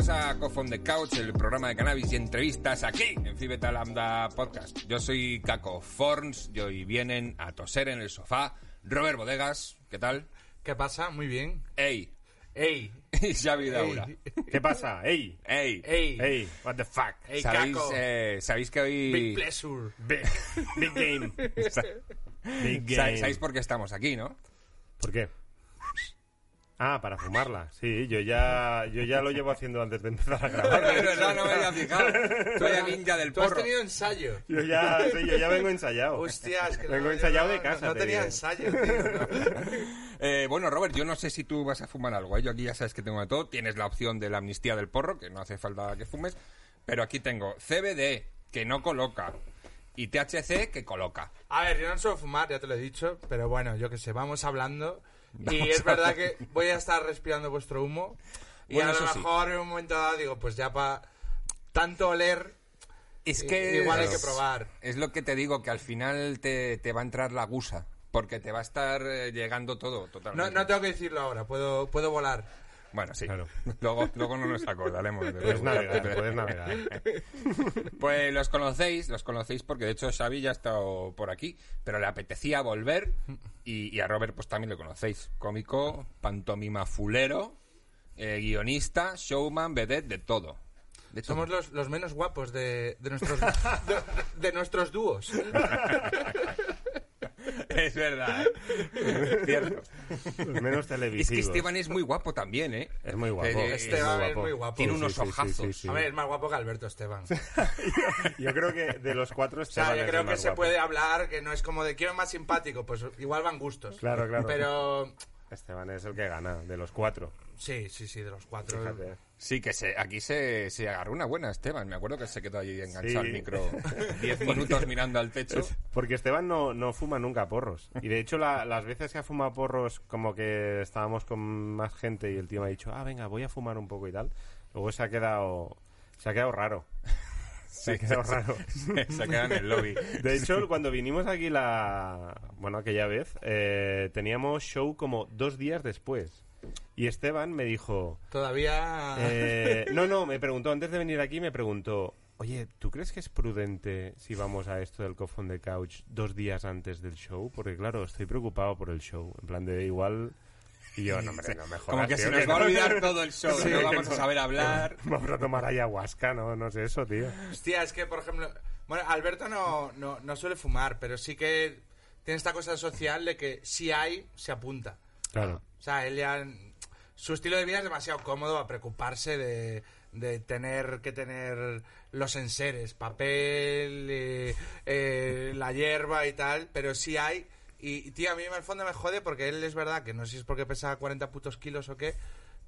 Bienvenidos a Cough on the Couch, el programa de cannabis y entrevistas aquí en Fibeta Lambda Podcast. Yo soy Caco Forns y hoy vienen a toser en el sofá Robert Bodegas, ¿qué tal? ¿Qué pasa? Muy bien. Ey, ¡Ey! y Xavi Daura. ¡Ey! ¿Qué pasa? ¡Ey! Ey, ¡Ey! ¡Ey! What the fuck? ¡Ey, ¿sabéis, Caco! eh, ¿sabéis que hoy... Big pleasure. Big, big game. Big game. ¿Sabéis por qué estamos aquí, no? ¿Por qué? Ah, para fumarla. Sí, yo ya, yo ya lo llevo haciendo antes de empezar a grabar. Es verdad, no me había fijado. Soy el ninja del Tú has porro. tenido ensayo. Yo ya, sí, yo ya vengo ensayado. Hostias, que Vengo no- ensayado no- de casa, No te tenía ensayo, tío. ¿no? Eh, bueno, Robert, yo no sé si tú vas a fumar algo. ¿eh? Yo aquí ya sabes que tengo de todo. Tienes la opción de la amnistía del porro, que no hace falta que fumes. Pero aquí tengo CBD, que no coloca. Y THC, que coloca. A ver, yo no suelo fumar, ya te lo he dicho, pero bueno, yo qué sé, vamos hablando. y es verdad que voy a estar respirando vuestro humo. Y Bueno, a lo sí. mejor en un momento dado digo, pues ya para tanto oler, Es que... igual hay que probar. Es lo que te digo, que al final te, te va a entrar la gusa. Porque te va a estar eh, llegando todo No, totalmente. no tengo que decirlo ahora, puedo, puedo volar. Bueno, sí. Claro. Luego, luego no nos acordaremos. de- Puedes navegar, puedes navegar. Pues los conocéis, los conocéis porque de hecho Xavi ya ha estado por aquí, pero le apetecía volver y, y a Robert pues también lo conocéis. Cómico, pantomima fulero, eh, guionista, showman, vedette, de todo. De. Somos los, los menos guapos de, de nuestros, de, de nuestros dúos. Es verdad. Es cierto. Menos Es que. Esteban es muy guapo también, ¿eh? Es muy guapo. Esteban es muy guapo. Tiene unos sí, sí, ojazos. sí, sí. A ver, es más guapo que Alberto Esteban. Yo creo que de los cuatro O sea, Esteban yo creo que se guapo. puede hablar, que no es como de quiero más simpático, pues igual van gustos. Claro, claro. Pero Esteban es el que gana, de los cuatro. Sí, sí, sí, de los cuatro. Fíjate. Sí, que se, aquí se, se agarró una buena Esteban. Me acuerdo que se quedó allí enganchado Sí. al micro 10 minutos mirando al techo. Porque Esteban no, no fuma nunca porros. Y de hecho, la- las veces que ha fumado porros, como que estábamos con más gente y el tío me ha dicho, ah, venga, voy a fumar un poco y tal. Luego se ha quedado, se ha quedado raro. Se ha quedado raro. se queda en el lobby. De hecho, cuando vinimos aquí la... Bueno, aquella vez, eh, teníamos show como dos días después. Y Esteban me dijo... Todavía. eh, no, no, me preguntó, antes de venir aquí, me preguntó... Oye, ¿tú crees que es prudente si vamos a esto del Cough on the Couch dos días antes del show? Porque, claro, estoy preocupado por el show. En plan de igual... Y yo, no, hombre, no me jodas, Como que tío, se nos va a no- olvidar todo el show, Sí, no vamos a saber hablar. Vamos a tomar ayahuasca, no, no sé eso, tío. Hostia, es que, por ejemplo. Bueno, Alberto no, no, no suele fumar, pero sí que tiene esta cosa social de que si hay, se apunta. Claro. O sea, él ya. Su estilo de vida es demasiado cómodo a preocuparse de, de tener que tener los enseres, papel, eh, eh, la hierba y tal, pero sí hay. Y, tío, a mí en el fondo me jode porque él es verdad que no sé si es porque pesa 40 putos kilos o qué,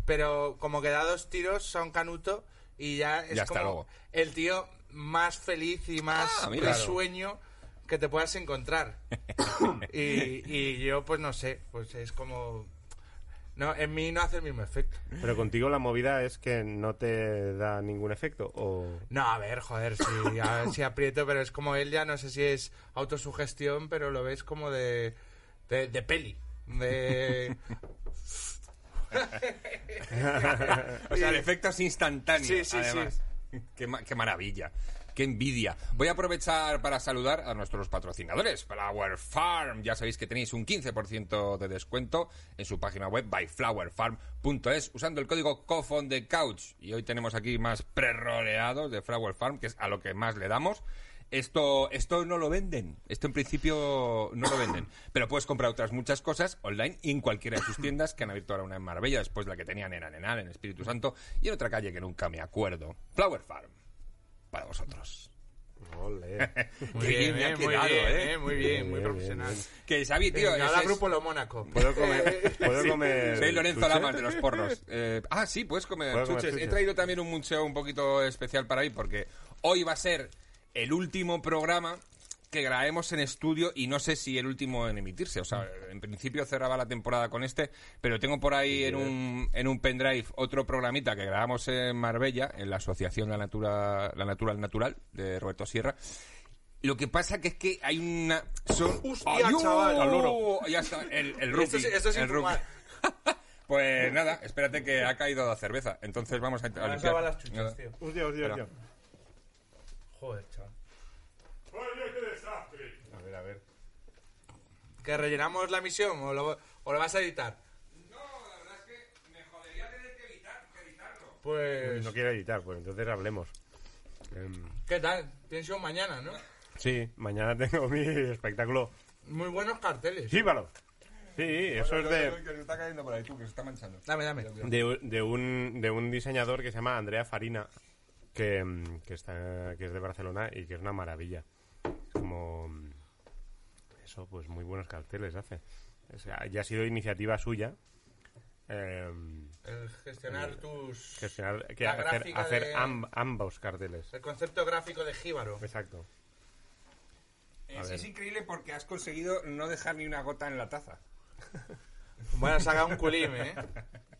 pero como que da dos tiros a un canuto y ya es Ya como luego. el tío más feliz y más Ah, risueño que te puedas encontrar. y, y yo, pues no sé, pues es como. No, en mí no hace el mismo efecto. Pero contigo la movida es que no te da ningún efecto, o... No, a ver, joder, sí, a ver si aprieto, pero es como él ya, no sé si es autosugestión, pero lo ves como de, de, de peli. De... O sea, el efecto es instantáneo. Sí, sí, además. Qué, ma- qué maravilla. Qué envidia. Voy a aprovechar para saludar a nuestros patrocinadores. Flower Farm. Ya sabéis que tenéis un 15% de descuento en su página web byflowerfarm.es usando el código COFON de Couch. Y hoy tenemos aquí más preroleados de Flower Farm, que es a lo que más le damos. Esto, esto no lo venden. Esto en principio no lo venden. Pero puedes comprar otras muchas cosas online y en cualquiera de sus tiendas, que han abierto ahora una en Marbella, después la que tenían en Arenal, en Espíritu Santo, y en otra calle que nunca me acuerdo. Flower Farm. Para vosotros. Ole. Muy bien, bien me ha eh, muy quedado, bien, ¿eh? eh, muy bien, muy Bien, profesional. bien, Que Xavi, tío, ese la es- grupo Lo Mónaco. ¿Puedo comer? ¿Puedo Sí, comer Soy Lorenzo chuches? Lamas de los porros. Eh, ah, sí, puedes comer Puedo comer chuches. He traído también un museo un poquito especial para ahí porque hoy va a ser el último programa que grabemos en estudio y no sé si el último en emitirse. O sea, en principio cerraba la temporada con este, pero tengo por ahí en un, en un pendrive otro programita que grabamos en Marbella, en la Asociación La Natura, La Natural Natural de Roberto Sierra. Lo que pasa que es que hay una... Son... ¡Hostia, ¡Ay, chaval! al loro! Ya está, el, el rugby. Esto es- esto es el sin rugby. fumar. Pues nada, espérate que ha caído la cerveza. Entonces vamos a, a limpiar. las chuchas, tío. Hostia, hostia, hostia. Joder, chaval. A ver, a ver. ¿Que rellenamos la misión o lo, o lo vas a editar? No, la verdad es que me jodería tener que, editar, que editarlo. Pues... No quiero editar, pues entonces hablemos. Em, ¿Qué tal? Tienes show mañana, ¿no? sí, mañana tengo mi espectáculo. Muy buenos carteles. ¡Síbalo! Sí, eso es de, Que se está cayendo por ahí, tú, que se está manchando. Dame, dame. de, de un, de un diseñador que se llama Andrea Farina, que, mm, que, está, que es de Barcelona y que es una maravilla. Como... mm, Eso, pues muy buenos carteles hace. O sea, ya ha sido iniciativa suya. em, El gestionar tus... gestionar, que hacer, gráfica hacer de- amb- ambos carteles. El concepto gráfico de Jíbaro. Exacto. Es, increíble porque has conseguido no dejar ni una gota en la taza. Bueno, saca un culime, ¿eh?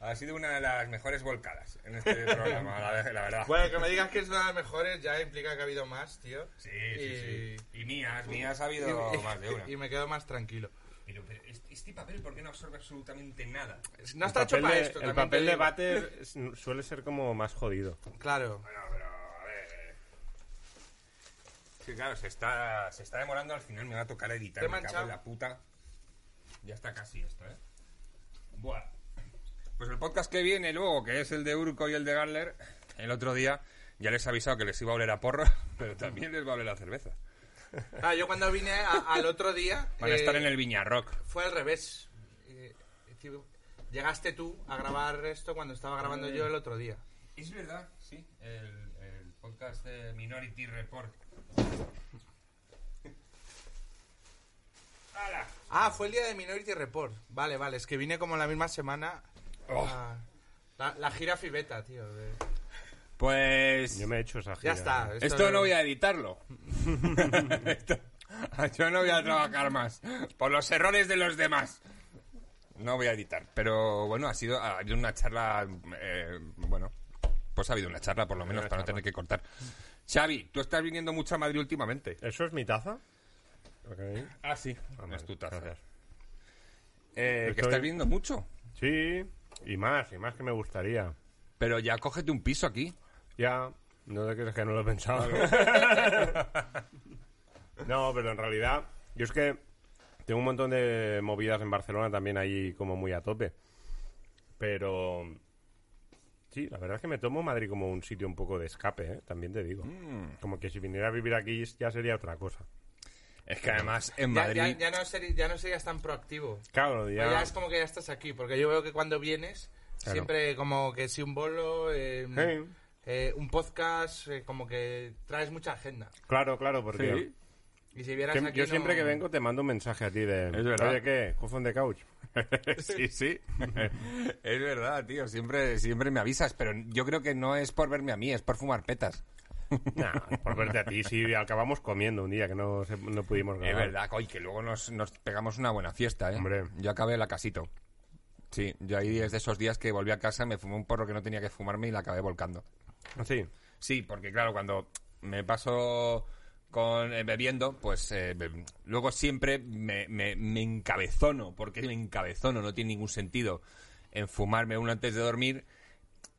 Ha sido una de las mejores volcadas en este programa, la, la verdad. Bueno, que me digas que es una de las mejores ya implica que ha habido más, tío. sí, y- sí, sí. Y mías, mías ha habido Y, más de una. y me quedo más tranquilo. Pero, pero este, papel, ¿por qué no absorbe absolutamente nada? No está hecho para esto. el papel de váter suele ser como más jodido. Claro. Bueno, pero a ver. Sí, claro, se está, se está demorando. Al final me va a tocar editar. Me cago en la puta. Ya está casi esto, ¿eh? Buah. Pues el podcast que viene luego, que es el de Urco y el de Garler, el otro día ya les he avisado que les iba a oler a porro, pero también les va a oler a cerveza. Ah, yo cuando vine a- al otro día... Van a eh, estar en el Viña Rock. Fue al revés. Eh, tío, Llegaste tú a grabar esto cuando estaba grabando yo el otro día. Es verdad, sí. El, el podcast de Minority Report. ¡Hala! Ah, fue el día de Minority Report. Vale, vale, es que vine como la misma semana. Oh. a- la, la gira Fibeta, tío. de- Pues. Yo me he hecho esa gira. Ya está. Esto no voy a editarlo. Esto- Yo no voy a trabajar más. Por los errores de los demás. No voy a editar. Pero bueno, ha sido ha habido una charla. eh, bueno, pues ha habido una charla por lo menos para no tener que cortar. Xavi, tú estás viniendo mucho a Madrid últimamente. ¿Eso es mi taza? Ah, sí. Ah, es tu taza. Eh, que Estoy- estás viniendo mucho. Sí, y más, y más que me gustaría. Pero ya cógete un piso aquí. Ya, no te crees que no lo he pensado. no, pero en realidad, yo es que tengo un montón de movidas en Barcelona también ahí como muy a tope. Pero sí, la verdad es que me tomo Madrid como un sitio un poco de escape, ¿eh? también te digo. Mm. Como que si viniera a vivir aquí ya sería otra cosa. Es que además en Ya, Madrid. ya- ya no seri- ya no serías tan proactivo. Claro, Ya. ya... es como que ya estás aquí, porque yo veo que cuando vienes, Claro. siempre como que si un bolo, eh, Sí. eh, un podcast, eh, como que traes mucha agenda. Claro, claro, porque... Sí. Y si vieras que- aquí yo no- siempre que vengo te mando un mensaje a ti de... Es verdad. Oye, ¿qué? ¿Cough on the couch? sí, sí. es verdad, tío. Siempre, siempre me avisas, pero yo creo que no es por verme a mí, es por fumar petas. Nah, por verte a ti, sí, acabamos comiendo un día que no, se- no pudimos Es grabar. verdad, coy, que luego nos, nos pegamos una buena fiesta, ¿eh? Hombre. Yo acabé la casito. Sí, yo ahí es de esos días que volví a casa, me fumé un porro que no tenía que fumarme y la acabé volcando. Sí, Sí, porque claro, cuando me paso con eh, bebiendo, pues eh, be- luego siempre me, me, me encabezono, porque me encabezono, no tiene ningún sentido en fumarme uno antes de dormir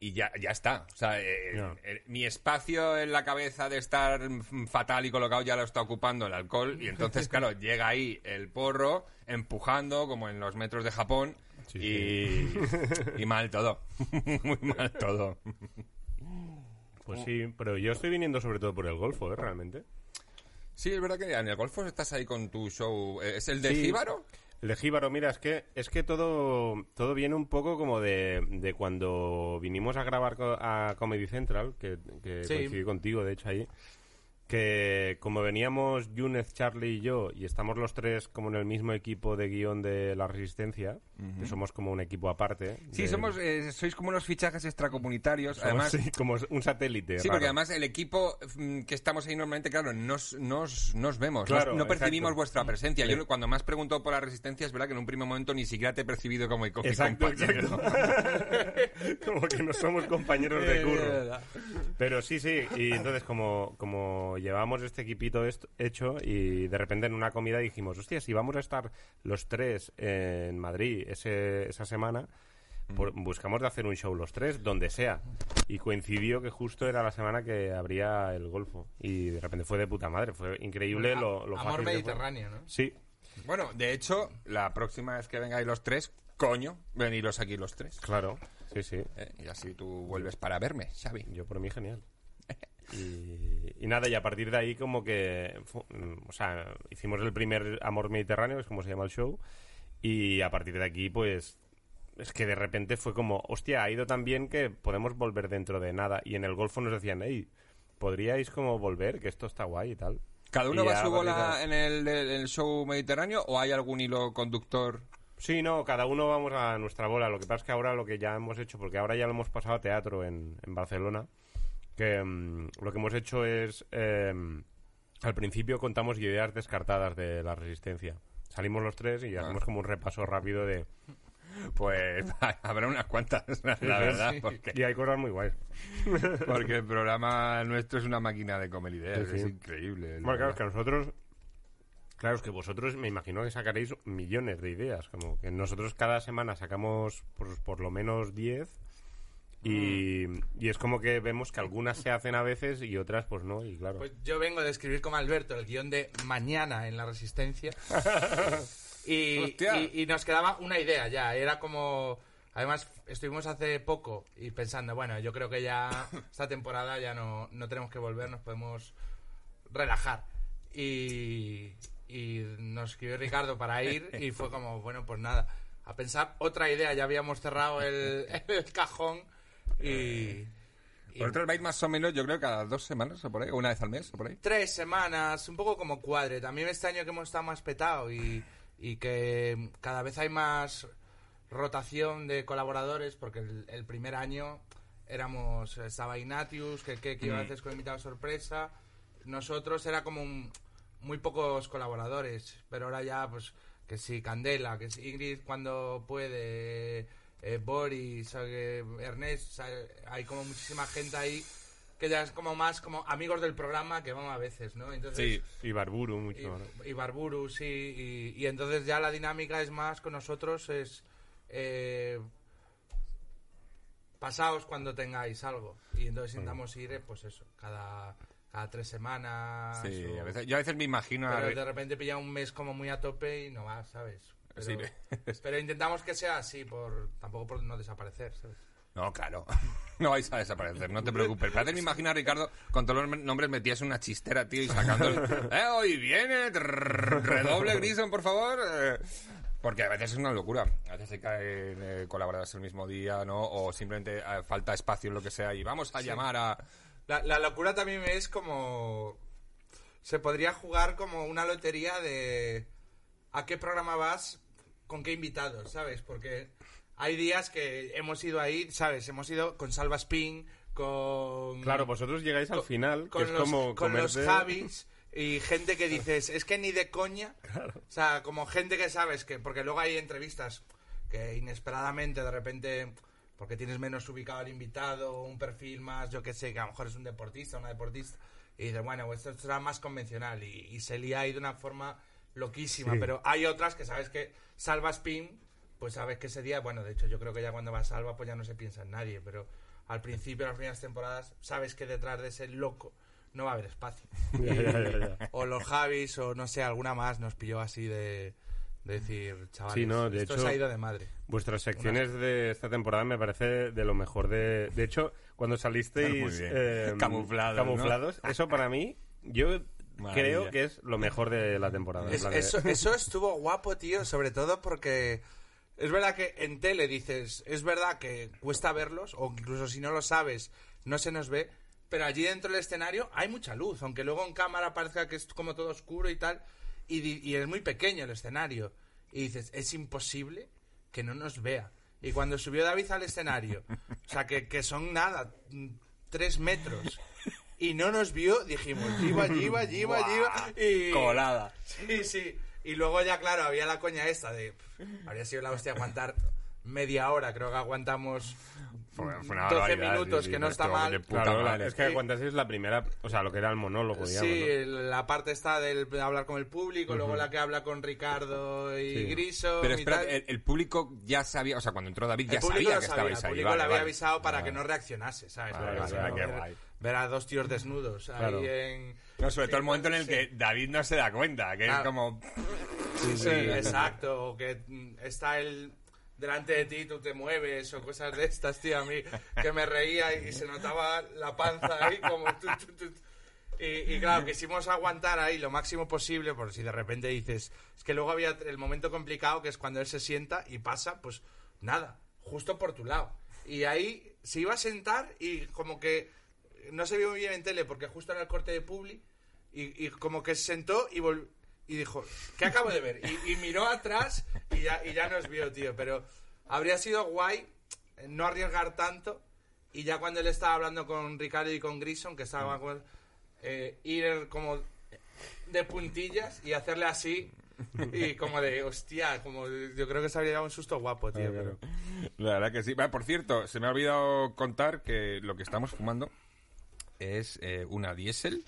y ya, ya está. O sea, eh, eh, mi espacio en la cabeza de estar fatal y colocado ya lo está ocupando el alcohol y entonces, claro, llega ahí el porro empujando como en los metros de Japón Sí, y, y mal todo. Muy mal todo. Pues sí, pero yo estoy viniendo sobre todo por el golfo, ¿eh? Realmente. Sí, es verdad que en el Golfo estás ahí con tu show. ¿Es el de Sí. Jíbaro? El de Jíbaro, mira, es que, es que todo, todo viene un poco como de, de cuando vinimos a grabar co- a Comedy Central, que, que Sí. coincidí contigo, de hecho, ahí. Que como veníamos Yunez, Charlie y yo, y estamos los tres como en el mismo equipo de guion de La Resistencia, que somos como un equipo aparte. Sí, de- somos, eh, sois como unos fichajes extracomunitarios. somos, además, sí, como un satélite. Sí, raro. porque además el equipo mm, que estamos ahí normalmente, claro, nos, nos, nos vemos, Claro, nos- no percibimos exacto. vuestra presencia. Sí. Yo cuando más pregunto por la resistencia es verdad que en un primer momento ni siquiera te he percibido como mi Exacto, compañero. exacto. como que no somos compañeros de Eh, curro. Pero sí, sí, y entonces como, como llevamos este equipito hecho y de repente en una comida dijimos, hostia, si vamos a estar los tres en Madrid ese, esa semana, por- buscamos de hacer un show los tres, donde sea. Y coincidió que justo era la semana que abría el Golfo. Y de repente fue de puta madre, fue increíble lo, lo Amor fácil que fue. mediterráneo, ¿no? Sí, Bueno, de hecho, la próxima vez que vengáis los tres, coño, veniros aquí los tres. claro, sí, sí. Eh, y así tú vuelves para verme, Xavi. Yo por mí genial. Y, y nada, y a partir de ahí como que, mm, o sea, hicimos el primer Amor Mediterráneo, que es como se llama el show, y a partir de aquí pues es que de repente fue como, hostia, ha ido tan bien que podemos volver dentro de nada. Y en el Golfo nos decían, hey, ¿podríais como volver? Que esto está guay y tal. ¿Cada uno Y va a su bola en el, show mediterráneo o hay algún hilo conductor? Sí, no, cada uno vamos a nuestra bola. Lo que pasa es que ahora lo que ya hemos hecho, porque ahora ya lo hemos pasado a teatro en, en Barcelona, que mm, lo que hemos hecho es, eh, al principio contamos ideas descartadas de la resistencia. Salimos los tres y hacemos como un repaso rápido de... Pues habrá unas cuantas, la verdad, porque, Y hay cosas muy guays. porque el programa nuestro es una máquina de comer ideas, Sí, sí. es increíble. Bueno, claro, es que nosotros... Claro, es que vosotros me imagino que sacaréis millones de ideas. Como que nosotros cada semana sacamos pues, por lo menos 10 y, y es como que vemos que algunas se hacen a veces y otras pues no. Y claro. Pues yo vengo de escribir como Alberto el guion de Mañana en La Resistencia. y, y- y nos quedaba una idea ya. Era como. Además, estuvimos hace poco y pensando, bueno, yo creo que ya esta temporada ya no, no tenemos que volver, nos podemos relajar. Y, y nos escribió Ricardo para ir y fue como, bueno, pues nada, a pensar otra idea. Ya habíamos cerrado el, el cajón y. y- Vosotros vais más o menos, yo creo, cada dos semanas o por ahí, o una vez al mes o por ahí. tres semanas, un poco como cuadre. También este año que hemos estado más petado y, y que cada vez hay más rotación de colaboradores, porque el, el primer año éramos, estaba Ignatius, que, que, que iba a veces con invitado sorpresa. Nosotros era como un- muy pocos colaboradores, pero ahora ya, pues, que sí, Candela, que sí, Ingrid cuando puede, eh, Boris, eh, Ernest, hay como muchísima gente ahí que ya es como más como amigos del programa que van a veces, ¿no? Entonces, Sí. Y Barburu mucho. ¿no? y, y Barburu, sí, y, y entonces ya la dinámica es más con nosotros, es eh, pasaos cuando tengáis algo. Y entonces intentamos ir, eh, pues eso, cada, cada tres semanas. Sí, o- a veces, yo a veces me imagino... a pero Ri- de repente pilla un mes como muy a tope y no va, ¿sabes? Pero, Sí. pero intentamos que sea así, por tampoco por no desaparecer, ¿sabes? No, claro. No vais a desaparecer, no te preocupes. Pero a veces me imagino a Ricardo con todos los nombres metías en una chistera, tío, y sacando el... ¡Eh, hoy viene! trrr, Redoble, Grison, por favor. eh. Porque a veces es una locura. A veces se caen eh, colaboradores el mismo día, ¿no? O simplemente eh, falta espacio en lo que sea y vamos a llamar a... La, la locura también es como... Se podría jugar como una lotería de... ¿A qué programa vas? ¿Con qué invitados? ¿Sabes? Porque hay días que hemos ido ahí, ¿sabes? Hemos ido con Salva Spin, con... Claro, vosotros llegáis al final, con que es los, como con los Javis y gente que dices, es que ni de coña. O sea, como gente que sabes que. Porque luego hay entrevistas que inesperadamente, de repente, porque tienes menos ubicado al invitado, un perfil más, yo que sé, que a lo mejor es un deportista, una deportista, y dices, bueno, esto será más convencional. Y, y se lía ahí de una forma loquísima. Sí. Pero hay otras que sabes que Salva Spin, pues sabes que ese día, bueno, de hecho, yo creo que ya cuando va Salva, pues ya no se piensa en nadie, pero al principio, las primeras temporadas, sabes que detrás de ese loco no va a haber espacio. Ya, ya, ya, ya. O los Javis, o no sé, alguna más nos pilló así de, de decir, chavales, Sí, no, de esto hecho- se ha ido de madre. Vuestras secciones de esta temporada me parece de lo mejor de... De hecho, cuando salisteis eh, Camuflados, ¿no? camuflados, eso para mí, yo Maravilla. creo que es lo mejor de la temporada. Es- de- eso, eso estuvo guapo, tío, sobre todo porque es verdad que en tele dices, es verdad que cuesta verlos, o incluso si no lo sabes, no se nos ve, pero allí dentro del escenario hay mucha luz, aunque luego en cámara parezca que es como todo oscuro y tal, y, y es muy pequeño el escenario. Y dices, es imposible que no nos vea. Y cuando subió David al escenario, o sea, que, que son nada, tres metros, y no nos vio, dijimos, lleva, lleva, lleva, lleva, y... Colada. Sí, sí. Y luego ya, claro, había la coña esta de... pff, habría sido la hostia aguantar media hora, creo que aguantamos Fue- fue una 12 barbaridad, minutos, sí, sí, que no está mal. Claro, madre. es que aguantasteis la primera, o sea, lo que era el monólogo, digamos. Sí, ¿no? la parte está del de hablar con el público, luego la que habla con Ricardo y Sí. Griso. Pero espera, el, el público ya sabía, o sea, cuando entró David El ya público sabía que estabais el ahí. público vale, le había vale. avisado para Vale. que no reaccionase, ¿sabes? Vale, no, ver- a dos tíos desnudos Claro. ahí en... No, sobre todo el Sí, momento en el sí. que David no se da cuenta, que es como... Sí, exacto. O que mm, está el delante de ti, tú te mueves o cosas de estas, tío. A mí que me reía y se notaba la panza ahí como... tu, tu, tu. Y, y claro, quisimos aguantar ahí lo máximo posible, por si de repente dices... Es que luego había el momento complicado que es cuando él se sienta y pasa, pues nada, justo por tu lado. Y ahí se iba a sentar y como que no se vio muy bien en tele porque justo era el corte de Publi y, y como que se sentó y volvió y dijo, ¿qué acabo de ver? Y, y miró atrás y ya, y ya nos vio, tío. Pero habría sido guay eh, no arriesgar tanto y ya cuando él estaba hablando con Ricardo y con Grison, que estaba con- eh, ir como de puntillas y hacerle así y como de, hostia, como de- yo creo que se habría dado un susto guapo, tío. Claro, pero- La verdad que sí. Por cierto, se me ha olvidado contar que lo que estamos fumando es eh, una diésel,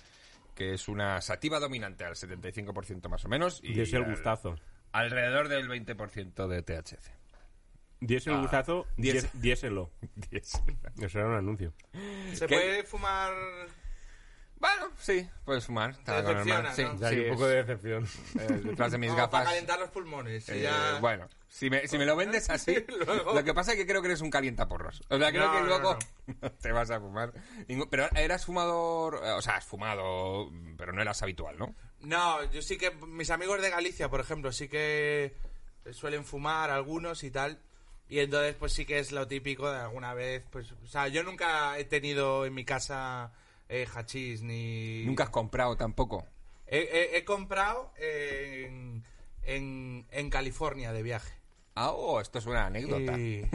que es una sativa dominante al 75% más o menos. Y Diese el al- gustazo. Alrededor del 20% de THC. Diese el Ah, gustazo, diéselo. Diésel. Eso era un anuncio. ¿Se ¿Qué? puede fumar Bueno, sí, puedes fumar. Está normal. Sí, ¿no? Ya sí, hay un poco de decepción. eh, detrás de mis no, gafas. para calentar los pulmones? Eh, ya- Bueno, si me, si me lo vendes así, Luego- lo que pasa es que creo que eres un calientaporros. O sea, creo No, que no, luego no. no te vas a fumar. ningún- Pero eras fumador, eh, o sea, has fumado, pero no eras habitual, ¿no? No, yo sí que mis amigos de Galicia, por ejemplo, sí que suelen fumar algunos y tal. Y entonces pues sí que es lo típico de alguna vez, pues, o sea, yo nunca he tenido en mi casa eh, hachís ni Nunca has comprado tampoco. he, he- he comprado en, en, en California de viaje. Ah, oh, esto es una anécdota. Y-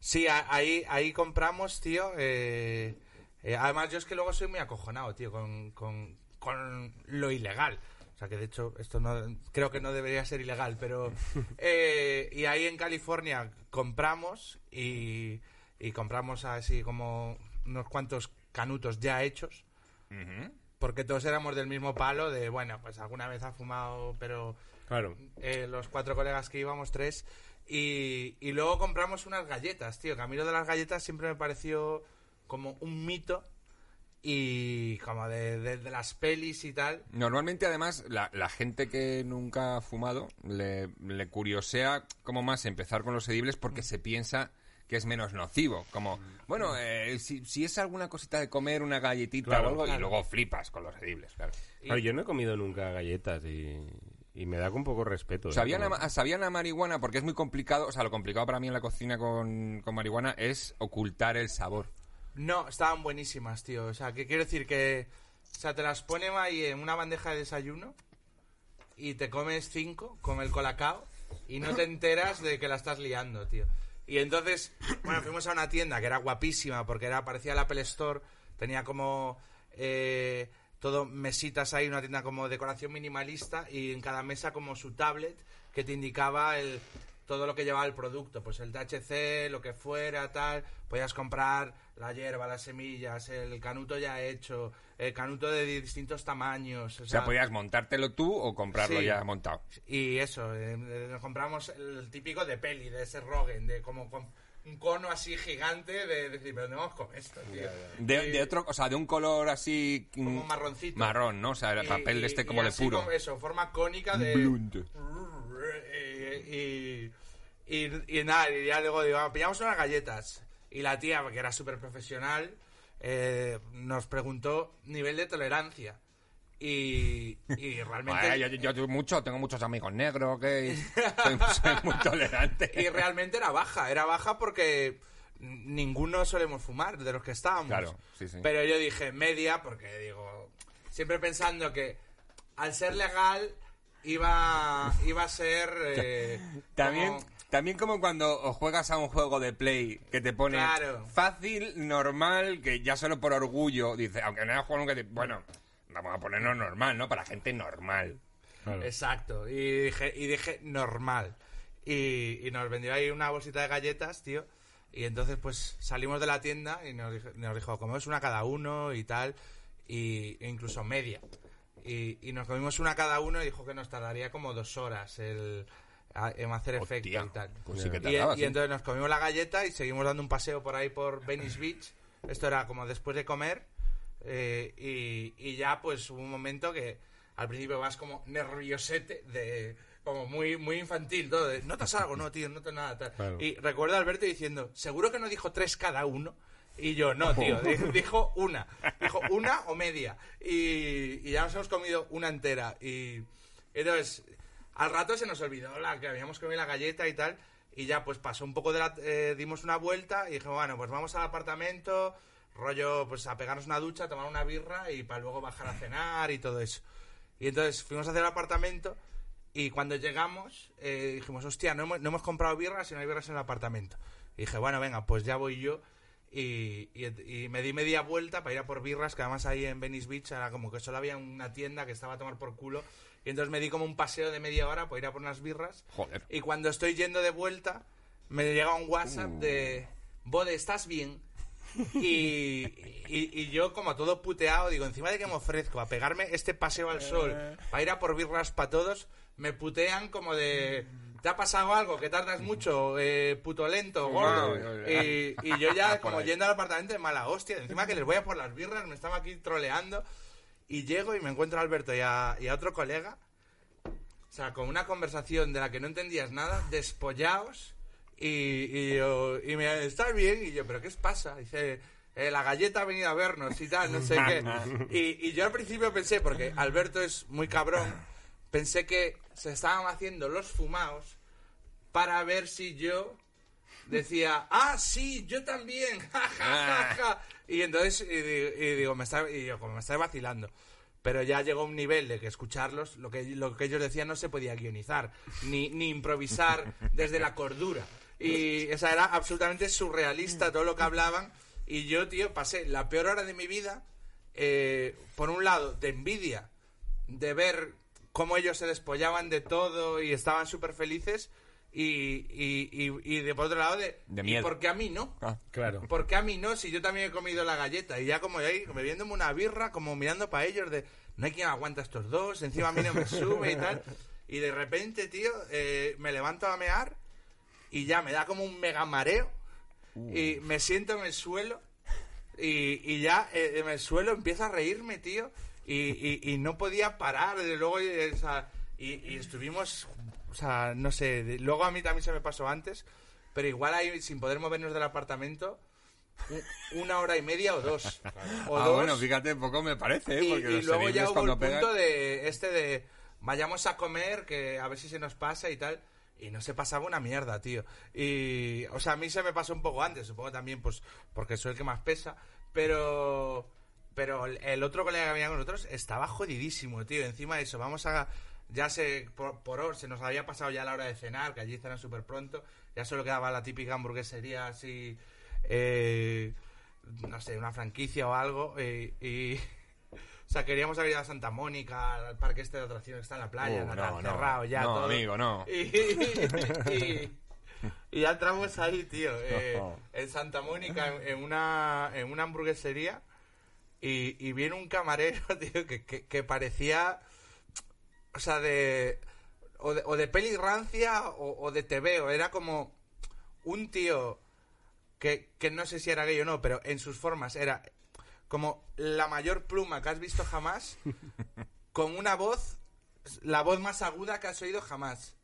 Sí, ahí, ahí compramos, tío. eh, eh, además, yo es que luego soy muy acojonado, tío, con, con, con lo ilegal. O sea, que de hecho, esto no creo que no debería ser ilegal, pero... eh, y ahí en California compramos y, y compramos así como unos cuantos canutos ya hechos. Porque todos éramos del mismo palo de, bueno, pues alguna vez ha fumado, pero Claro. eh, los cuatro colegas que íbamos, tres. Y, y luego compramos unas galletas, tío. Que a mí lo de las galletas siempre me pareció como un mito. Y como de, de- de las pelis y tal. Normalmente, además, la, la gente que nunca ha fumado le, le curiosea como más empezar con los edibles porque se piensa que es menos nocivo. Como, bueno, eh, si, si es alguna cosita de comer, una galletita Claro, o algo, y luego flipas con los edibles, claro. Claro, yo no he comido nunca galletas y, y me da con poco respeto. ¿eh? ¿Sabían Como- a, sabían a marihuana? Porque es muy complicado, o sea, lo complicado para mí en la cocina con, con marihuana es ocultar el sabor. No, estaban buenísimas, tío. O sea, que quiero decir que. O sea, te las ponen ahí en una bandeja de desayuno. Y te comes cinco con el colacao. Y no te enteras de que la estás liando, tío. Y entonces, bueno, fuimos a una tienda que era guapísima porque era parecía la Apple Store. Tenía como. eh, todo mesitas ahí, una tienda como decoración minimalista. Y en cada mesa como su tablet que te indicaba el todo lo que llevaba el producto, pues el THC, lo que fuera, tal, podías comprar la hierba, las semillas, el canuto ya hecho, el canuto de distintos tamaños, o O sea, sea, podías montártelo tú o comprarlo Sí. ya montado. y eso, eh, eh, nos compramos el típico de peli, de ese Rogen, de como con un cono así gigante de, decir, pero ¿dónde vamos con esto, tío? De, Y- de otro, o sea, de un color así... mm, Como marroncito. Marrón, ¿no? O sea, el y- papel y- este y como de así puro. como eso, forma cónica de... Blunt. Y, y, nada, y ya luego digo, "Ah, pillamos unas galletas. y la tía, que era súper profesional, eh, nos preguntó nivel de tolerancia. Y, y realmente... Bueno, yo, yo mucho, tengo muchos amigos negros que soy, soy muy tolerante. Y realmente era baja, era baja porque ninguno solemos fumar de los que estábamos. Claro, sí, sí. Pero yo dije media porque digo, siempre pensando que al ser legal iba, iba a ser... eh, También, como- también como cuando juegas a un juego de play que te pone Claro. fácil, normal, que ya solo por orgullo, dice, aunque no haya jugado nunca, bueno, vamos a ponernos normal, ¿no? Para gente normal. Exacto. Y dije, y dije normal. Y, y nos vendió ahí una bolsita de galletas, tío. Y entonces, pues salimos de la tienda y nos dijo, nos dijo comemos una cada uno y tal. Y, e incluso media. Y, y nos comimos una cada uno y dijo que nos tardaría como dos horas el, a- en hacer efecto Hostia, y tal. pues sí que y, tardaba, y sí. entonces nos comimos la galleta y seguimos dando un paseo por ahí por Venice Beach. Esto era como después de comer. eh, y, y ya pues hubo un momento que al principio vas como nerviosete de como muy muy infantil todo de, notas algo no tío no notas nada tal Claro. y recuerdo a Alberto diciendo seguro que no dijo tres cada uno y yo no tío di- dijo una dijo una o media y, y ya nos hemos comido una entera y entonces al rato se nos olvidó la que habíamos comido la galleta y tal y ya pues pasó un poco de la eh, dimos una vuelta y dije bueno pues vamos al apartamento rollo pues a pegarnos una ducha tomar una birra y para luego bajar a cenar y todo eso y entonces fuimos hacia el apartamento y cuando llegamos eh, dijimos, hostia, no hemos, no hemos comprado birras y no hay birras en el apartamento. Y dije, bueno, venga, pues ya voy yo. Y, y- y me di media vuelta para ir a por birras, que además ahí en Venice Beach era como que solo había una tienda que estaba a tomar por culo. Y entonces me di como un paseo de media hora para ir a por unas birras. Joder. Y cuando estoy yendo de vuelta, me llega un WhatsApp de, Bode, ¿estás bien? Y, y- y yo, como todo puteado, digo, encima de que me ofrezco a pegarme este paseo al sol para ir a por birras para todos, me putean como de. ¿Te ha pasado algo? ¿Que tardas mucho? Eh, puto lento, gordo. Y, y yo ya, como yendo al apartamento de mala hostia, encima que les voy a por las birras, me estaba aquí troleando. Y llego y me encuentro a Alberto y a, y a otro colega. O sea, con una conversación de la que no entendías nada, despollaos. Y, y, yo- y me ¿estás bien? Y yo, ¿pero qué os pasa? Dice, "Eh, la galleta ha venido a vernos y tal, no sé qué. Y, y yo al principio pensé, porque Alberto es muy cabrón, pensé que se estaban haciendo los fumaos para ver si yo decía, ah, sí, yo también, ja, ja, ja, ja". Y entonces, y, y digo, me está, y yo, como me está vacilando. Pero ya llegó un nivel de que escucharlos, lo que, lo que ellos decían no se podía guionizar, ni, ni improvisar desde la cordura. Y esa era absolutamente surrealista todo lo que hablaban. Y yo, tío, pasé la peor hora de mi vida, eh, por un lado, de envidia, de ver cómo ellos se despollaban de todo y estaban súper felices, y, y, y, y de por otro lado, de, De ¿y miedo. por qué a mí no? Ah. Claro. ¿Por qué a mí no? Si yo también he comido la galleta. Y ya como ahí, bebiéndome una birra, como mirando para ellos de... No hay quien aguanta estos dos, encima a mí no me sube y tal. Y de repente, tío, eh, me levanto a mear y ya me da como un mega mareo. Y me siento en el suelo y, y ya eh, en el suelo empiezo a reírme, tío. Y, y- y no podía parar. Desde luego, eh, o sea, y, y estuvimos... O sea, no sé. de- luego a mí también se me pasó antes. Pero igual ahí, sin poder movernos del apartamento, una hora y media o dos. O ah, dos. bueno, fíjate, poco me parece, ¿eh? y, Porque y los luego ya hubo el pegan- punto de este de vayamos a comer, que a ver si se nos pasa y tal. Y no se pasaba una mierda, tío. Y, o sea, a mí se me pasó un poco antes, supongo también, pues, porque soy el que más pesa. Pero, pero el, otro colega que venía con nosotros estaba jodidísimo, tío. Encima de eso, vamos a, ya se, por, por se nos había pasado ya la hora de cenar, que allí cenan súper pronto. Ya solo quedaba la típica hamburguesería así, eh, no sé, una franquicia o algo. eh, y, o sea, queríamos haber ido a Santa Mónica, al parque este de atracciones que está en la playa, Uh, no, no, cerrado ya No, todo. amigo, no. Y, y- y ya entramos ahí, tío, eh, en Santa Mónica, en, en una, en una hamburguesería, y, y viene un camarero, tío, que, que, que parecía, o sea, de, o de, o de peli rancia o, o de TVO, era como un tío que, que no sé si era gay o no, pero en sus formas era como la mayor pluma que has visto jamás, con una voz, la voz más aguda que has oído jamás.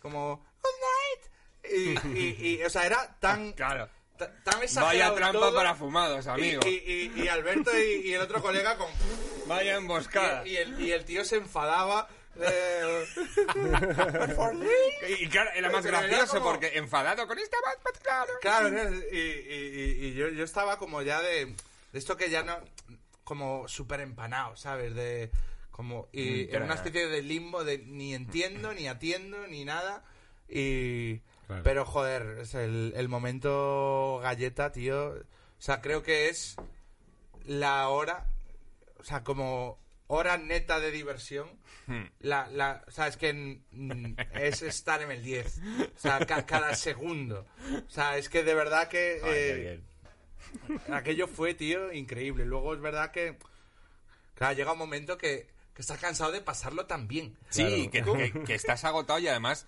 Como, good night. Y, y- y, o sea, era tan, Claro. Ta- tan Vaya trampa todo, para fumados, amigo. y, y- y Alberto y, y el otro colega con... Vaya emboscada. Y, y el, y el tío se enfadaba. Y, claro, era más era gracioso como- porque enfadado con esta claro. Claro, claro, y, y- y- y yo, yo estaba como ya de, de esto que ya no, como súper empanado, ¿sabes? De, como, y Mm, en una especie de limbo de ni entiendo, ni atiendo, ni nada, y... Claro. Pero, joder, es el, el momento galleta, tío, o sea, creo que es la hora, o sea, como hora neta de diversión, Hmm. la, la, o sea, es que es estar en el 10. O sea, ca- cada segundo. O sea, es que de verdad que Ay, eh, bien. aquello fue, tío, increíble. Luego es verdad que, claro, llega un momento que, que estás cansado de pasarlo tan bien. Sí, Claro. que, que- que estás agotado y además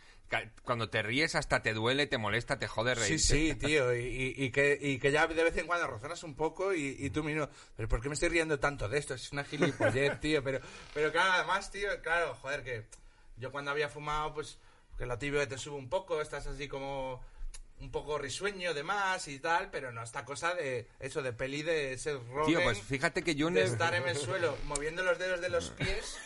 cuando te ríes hasta te duele, te molesta, te jode Sí, reír. sí, tío, y, y- que, y que ya de vez en cuando razonas un poco y, y tú mismo, pero ¿por qué me estoy riendo tanto de esto? Es una gilipollez, tío, pero, pero claro, además, tío, claro, joder, que yo cuando había fumado, pues, que lo tibio te sube un poco, estás así como un poco risueño de más y tal, pero no esta cosa de eso, de peli de ser Rogen, Tío, pues fíjate que yo de estar en el suelo moviendo los dedos de los pies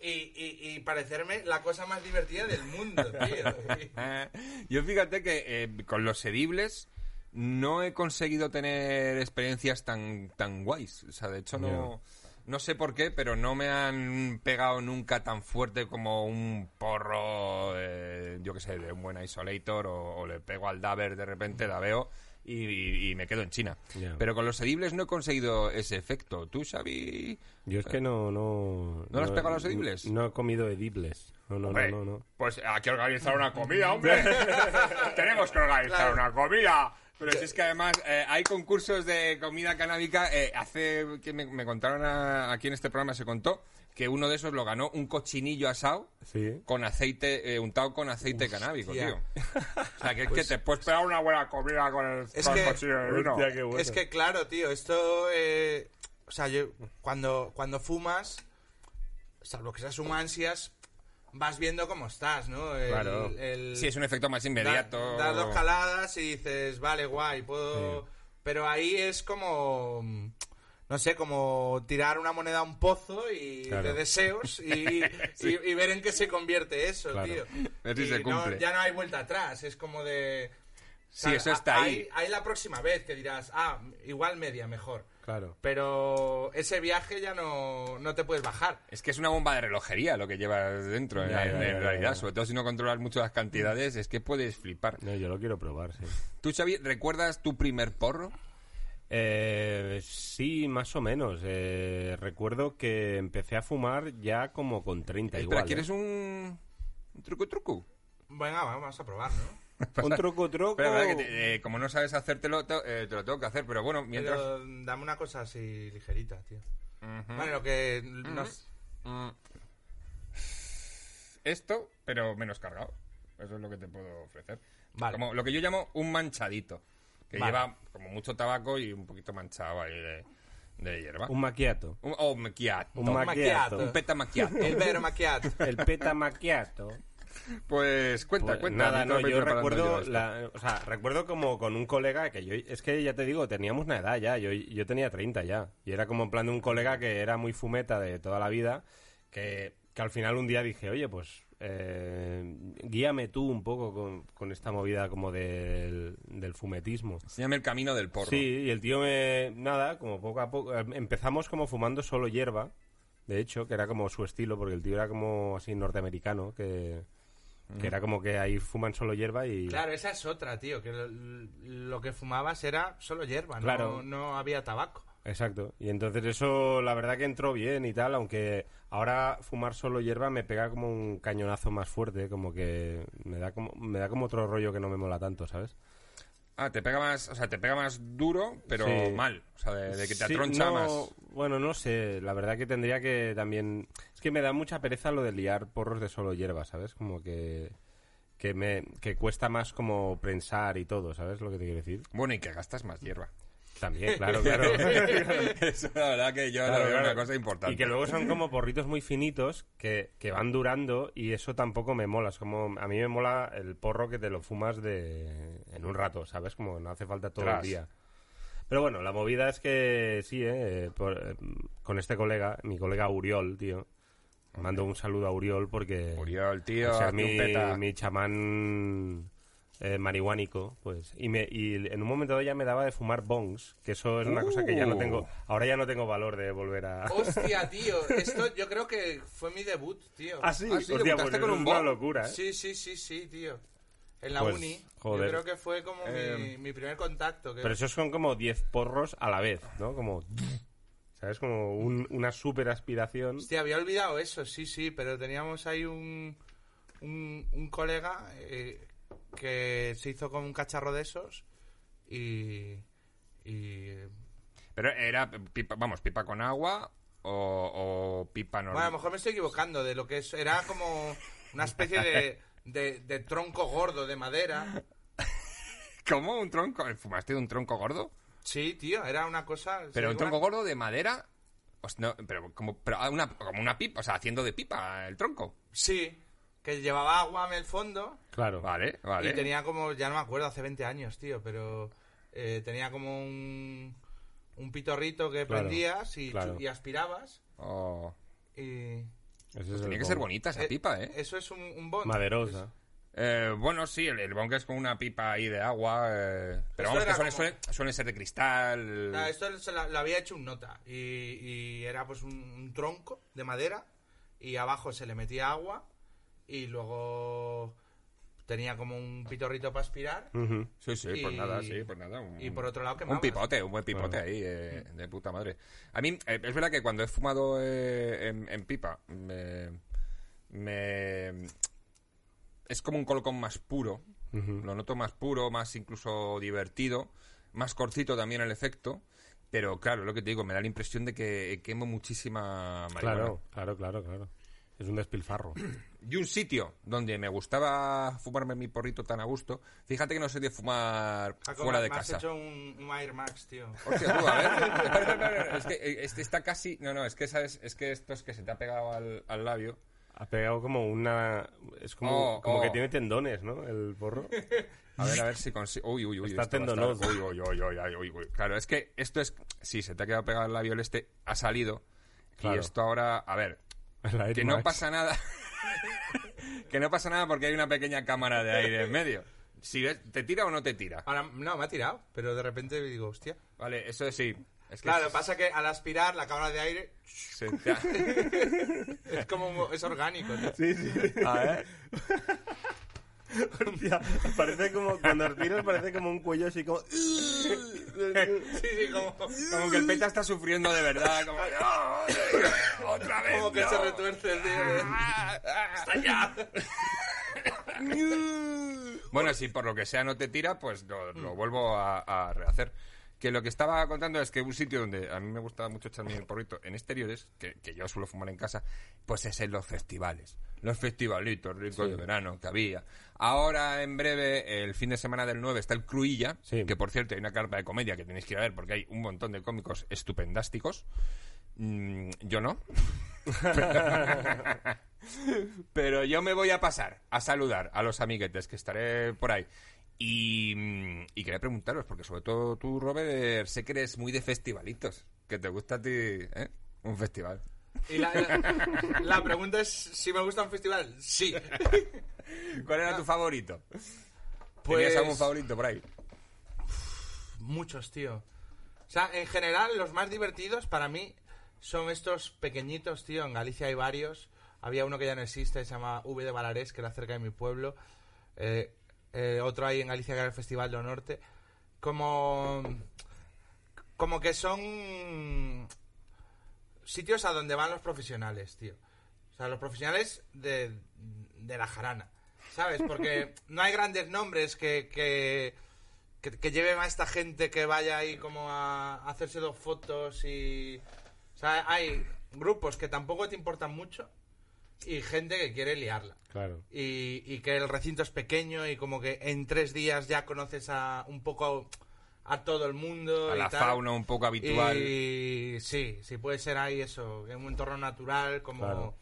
y, y, y parecerme la cosa más divertida del mundo, tío. Yo fíjate que eh, con los edibles no he conseguido tener experiencias tan, tan guays. O sea, de hecho no, no sé por qué, pero no me han pegado nunca tan fuerte como un porro, eh, yo qué sé, de un buen isolator o, o le pego al Daber de repente, la veo y, y- y me quedo en China. Pero con los edibles no he conseguido ese efecto. ¿Tú, Xavi? Yo es que no... ¿No, ¿No has pegado a los edibles? No he comido edibles. No, no, Hombre, no, no, no. Pues hay que organizar una comida, hombre. Tenemos que organizar Claro. una comida. Pero si es que además eh, hay concursos de comida canábica. eh, hace que me, me contaron a- aquí en este programa, se contó que uno de esos lo ganó un cochinillo asado Sí. con aceite, eh, untado con aceite canábico, Hostia. tío. O sea, que es que te puedes pegar una buena comida con el, Es con el que- cochillo de vino. Hostia, qué bueno. Es que claro, tío, esto, eh, o sea, yo cuando cuando fumas, salvo que seas un ansias, vas viendo cómo estás, ¿no? El- Claro. el- Sí, es un efecto más inmediato. das dos caladas y dices, vale, guay, puedo. Pero ahí es como. No sé, como tirar una moneda a un pozo y Claro. de deseos y, y- y ver en qué se convierte eso, Claro. tío. Ver si Y se no- ya no hay vuelta atrás, es como de. Sí, eso está ahí. Hay, la próxima vez que dirás, ah, igual media mejor. Claro. Pero ese viaje ya no, no te puedes bajar. Es que es una bomba de relojería lo que llevas dentro, en, Ya, ya, en ya, ya, realidad. ya. Sobre todo si no controlas mucho las cantidades, es que puedes flipar. No, yo lo quiero probar, sí. ¿Tú, Xavi, recuerdas tu primer porro? Eh, sí, más o menos. Eh, recuerdo que empecé a fumar ya como con 30 igual. Espera, ¿quieres ¿eh? un, un truco truco? Venga, vamos a probar, ¿no? Un truco truco. Pero verdad que te- eh, como no sabes hacértelo, te, eh, te lo tengo que hacer. Pero bueno, mientras... Pero dame una cosa así ligerita, tío. Ujú. Bueno, lo que... nos- Mm. Esto, pero menos cargado. Eso es lo que te puedo ofrecer. Vale. Como lo que yo llamo un manchadito. Que Vale. lleva como mucho tabaco y un poquito manchado ahí de, de hierba. Un macchiato. Un, oh, macchiato. Un macchiato. Un peta macchiato. El vero macchiato. El peta macchiato. Pues cuenta, Pues cuenta. nada, no, yo recuerdo, esto. la- o sea, recuerdo como con un colega que yo, es que ya te digo, teníamos una edad ya, yo, yo tenía 30 ya, y era como en plan de un colega que era muy fumeta de toda la vida, que, que al final un día dije, oye, pues eh, guíame tú un poco con, con esta movida como del, del fumetismo. Enséñame el camino del porro. Sí, y el tío me, nada, como poco a poco, eh, empezamos como fumando solo hierba, de hecho, que era como su estilo, porque el tío era como así norteamericano, que... Que era como que ahí fuman solo hierba y... Claro, esa es otra, tío. Que lo, lo que fumabas era solo hierba, Claro. no, no había tabaco. Exacto. Y entonces eso, la verdad que entró bien y tal, aunque ahora fumar solo hierba me pega como un cañonazo más fuerte, como que me da como, me da como otro rollo que no me mola tanto, ¿sabes? Ah, te pega más, o sea, te pega más duro, pero Sí. mal. O sea, de, de que te Sí, atroncha no, más. Bueno, no sé, la verdad que tendría que también... Es que me da mucha pereza lo de liar porros de solo hierba, ¿sabes? Como que... Que, me, que cuesta más como prensar y todo, ¿sabes lo que te quiero decir? Bueno, y que gastas más hierba. También, claro, claro. Eso la verdad que yo Claro, lo veo claro. una cosa importante. Y que luego son como porritos muy finitos que, que van durando y eso tampoco me mola. Es como, a mí me mola el porro que te lo fumas de en un rato, ¿sabes? Como no hace falta todo Tras. el día. Pero bueno, la movida es que sí, ¿eh? Por- eh, con este colega, mi colega Uriol, tío. Mando un saludo a Uriol porque... Uriol, tío, o sea, mi, mi chamán eh, marihuánico, pues. Y, me, y en un momento ya me daba de fumar bongs, que eso es una cosa que ya no Uh. tengo... Ahora ya no tengo valor de volver a... Hostia, tío. Esto yo creo que fue mi debut, tío. Ah, sí, Ah, sí, hostia, debutaste pues con un es una bong. locura, ¿eh? Sí, sí, sí, sí, tío. En la Pues, uni. joder. Yo creo que fue como Eh, mi, mi primer contacto. que- Pero esos son como 10 porros a la vez, ¿no? Como... ¿Sabes? Como un- una super aspiración. Hostia, había olvidado eso, sí, sí, pero teníamos ahí un, un, un colega eh, que se hizo con un cacharro de esos y... y Pero era pipa, vamos, pipa con agua o, o pipa bueno, a normal. lo mejor me estoy equivocando de lo que es... Era como una especie de, de, de tronco gordo de madera. ¿Cómo? ¿Un tronco? ¿Fumaste de un tronco gordo? Sí, tío, era una cosa... ¿Pero un tronco gordo de madera? No, pero como, pero una, como una pipa, o sea, haciendo de pipa el tronco. Sí, que llevaba agua en el fondo Claro. Vale, vale. y tenía como... Ya no me acuerdo, hace 20 años, tío, pero eh, tenía como un... Un pitorrito que Claro, prendías y, claro. y aspirabas Oh, y... Ese es pues el tenía que bong. ser bonita esa Eh, pipa, ¿eh? Eso es un, un bond. Maderosa. Eh, Bueno, sí, el, el bong es con una pipa ahí de agua. eh, pero Esto vamos, que era como- suelen ser de cristal. Ah, esto se la- lo había hecho un nota y, y era pues un, un tronco de madera y abajo se le metía agua y luego tenía como un pitorrito para aspirar. Sí, sí, pues Y- nada, sí, pues nada. Un, y por otro lado quemabas. Un pipote, un buen pipote ahí, eh, de puta madre. A mí, eh, es verdad que cuando he fumado eh, en, en pipa, me, me- Es como un colocón más puro. Lo noto más puro, más incluso divertido. Más cortito también el efecto. Pero claro, lo que te digo, me da la impresión de que quemo muchísima marihuana. Claro, claro, claro, claro. Es un despilfarro. Y un sitio donde me gustaba fumarme mi porrito tan a gusto. Fíjate que no soy de fumar Ah, fuera de me casa. has hecho un, un Air Max, tío. Hostia, tú, a ver. Espera, espera, espera, Es que eh, este está casi. No, no, es que sabes, es que esto es que se te ha pegado al, al labio. Ha pegado como una... Es como, Oh, como oh. que tiene tendones, ¿no? El porro. A ver, a ver si consigo. Uy, uy, uy. Está tendonoso. Uy, uy, uy, uy, uy, uy, uy. Claro, es que esto es. Sí, se te ha quedado pegado al labio el este, ha salido. Claro. Y esto ahora. A ver, Que no pasa nada. que no pasa nada porque hay una pequeña cámara de aire en medio. Si ves, ¿Te tira o no te tira? Ahora, no, me ha tirado, pero de repente digo, hostia. Vale, eso es sí. Es que Claro, pasa que al aspirar la cámara de aire se te ha- es como es orgánico. tío. Sí, sí. A ver. Hostia, parece como... Cuando aspiras parece como un cuello así como... Sí, sí, como, Como que el peta está sufriendo de verdad. Como, "No, otra vez. como que no". se retuerce. ¡Hasta ya! Bueno, si por lo que sea no te tira, pues lo, lo vuelvo a, a rehacer. Que lo que estaba contando es que un sitio donde a mí me gusta mucho echarme el porrito en exteriores, que, que yo suelo fumar en casa, pues es en los festivales. Los festivalitos ricos de verano que había. Ahora, en breve, el fin de semana del 9 está el Cruilla, Sí. que por cierto hay una carpa de comedia que tenéis que ir a ver porque hay un montón de cómicos estupendásticos. Mm, yo no. Pero yo me voy a pasar a saludar a los amiguetes que estaré por ahí. Y, mm, y quería preguntaros, porque sobre todo tú, Robert, sé que eres muy de festivalitos. Que te gusta a ti, ¿eh? Un festival. Y la, la- la pregunta es si me gusta un festival. Sí. ¿Cuál era tu favorito? Pues- ¿Tenías algún favorito por ahí? Muchos, tío. O sea, en general, los más divertidos para mí son estos pequeñitos, tío. En Galicia hay varios. Había uno que ya no existe, se llama V de Valarés, que era cerca de mi pueblo. Eh, eh, otro hay en Galicia que era el Festival del Norte. Como. Como que son. Sitios a donde van los profesionales, tío. O sea, los profesionales de, de la jarana. ¿Sabes? Porque no hay grandes nombres que, que, que, que lleven a esta gente que vaya ahí como a hacerse dos fotos y... O sea, hay grupos que tampoco te importan mucho y gente que quiere liarla. Claro. Y, y que el recinto es pequeño y como que en tres días ya conoces a un poco a todo el mundo. A y la tal. fauna un poco habitual. Y sí, sí puede ser ahí eso, en un entorno natural, como... Claro.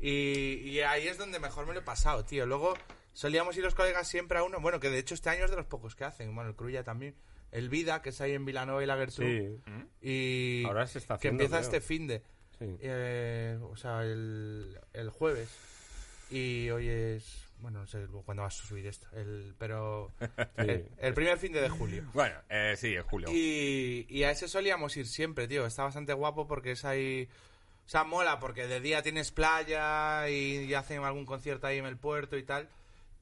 Y, y ahí es donde mejor me lo he pasado, tío. Luego solíamos ir los colegas siempre a uno, bueno, que de hecho este año es de los pocos que hacen, bueno, el Cruya también. El Vida, que es ahí en Vilanova y la Gertrude. Sí, Y Ahora se está que haciendo, empieza creo. este fin de... sí. Eh, o sea, el, el jueves. Y hoy es. Bueno, no sé cuándo vas a subir esto. El, pero. El, el primer fin de, de julio. Bueno, eh, sí, en julio. Y, y a ese solíamos ir siempre, tío. Está bastante guapo porque es ahí. O sea, mola porque de día tienes playa y, y hacen algún concierto ahí en el puerto y tal.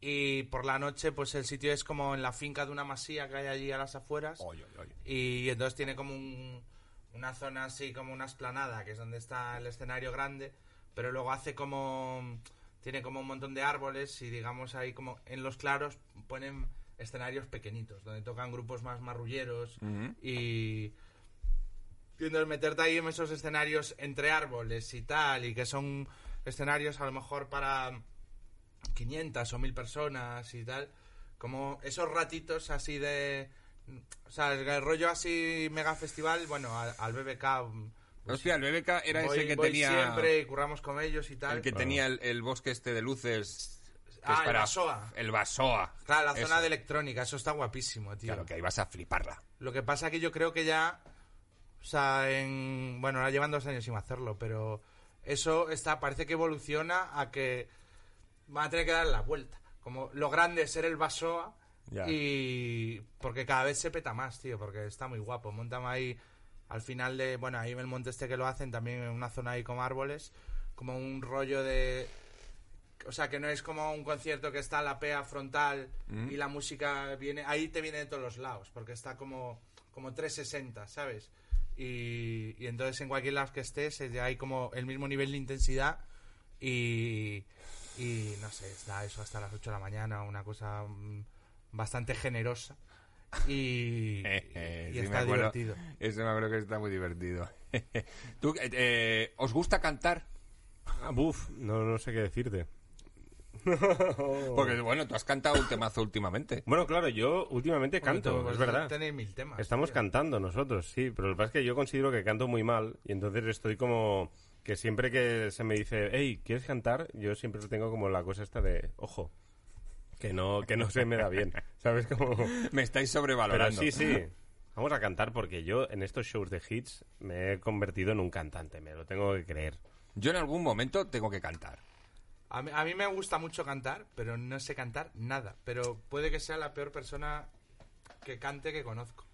Y por la noche, pues el sitio es como en la finca de una masía que hay allí a las afueras. Oye, oye, oye. Y entonces tiene como un- una zona así, como una esplanada, que es donde está el escenario grande, pero luego hace como... Tiene como un montón de árboles y digamos ahí como en los claros ponen escenarios pequeñitos, donde tocan grupos más marrulleros Ujú. y... y entonces meterte ahí en esos escenarios entre árboles y tal, y que son escenarios a lo mejor para 500 o 1000 personas y tal, como esos ratitos así de... O sea, el rollo así mega festival, bueno, al, al BBK... pues, Hostia, el BBK era voy- ese que voy tenía. siempre y curramos con ellos y tal. El que tenía el, el bosque este de luces. Ah, es el Basoa. El Basoa. Claro, la Eso. zona de electrónica, eso está guapísimo, tío. Claro, que ahí vas a fliparla. Lo que pasa que yo creo que ya, o sea, en, bueno, ahora llevan dos años sin hacerlo, pero eso está, parece que evoluciona a que van a tener que dar la vuelta. Como lo grande es ser el Basoa Ya. y porque cada vez se peta más, tío, porque está muy guapo. Montan ahí al final de, bueno, ahí en el monte este que lo hacen, también en una zona ahí con árboles, como un rollo de o sea, que no es como un concierto que está la pea frontal Mm. y la música viene, ahí te viene de todos los lados, porque está como, como 360, ¿sabes? Y, y entonces en cualquier lado que estés hay como el mismo nivel de intensidad y, y no sé, está eso hasta las 8 de la mañana, una cosa mm, bastante generosa y, y Sí, está me acuerdo. divertido. Eso me acuerdo que está muy divertido. ¿Tú, eh, eh, ¿Os gusta cantar? Ah, buf, no, no sé qué decirte. Porque, bueno, tú has cantado un temazo últimamente. Bueno, claro, yo últimamente canto, es verdad. Tenéis mil temas. Estamos tío. cantando nosotros, sí, pero lo que pasa es que yo considero que canto muy mal y entonces estoy como que siempre que se me dice, hey, ¿quieres cantar? Yo siempre tengo como la cosa esta de, ojo, que no, que no se me da bien, ¿sabes? Como... Me estáis Pero sobrevalorando. sí, sí, vamos a cantar porque yo en estos shows de hits me he convertido en un cantante, me lo tengo que creer. Yo en algún momento tengo que cantar. A mí, a mí me gusta mucho cantar, pero no sé cantar nada. Pero puede que sea la peor persona que cante que conozco.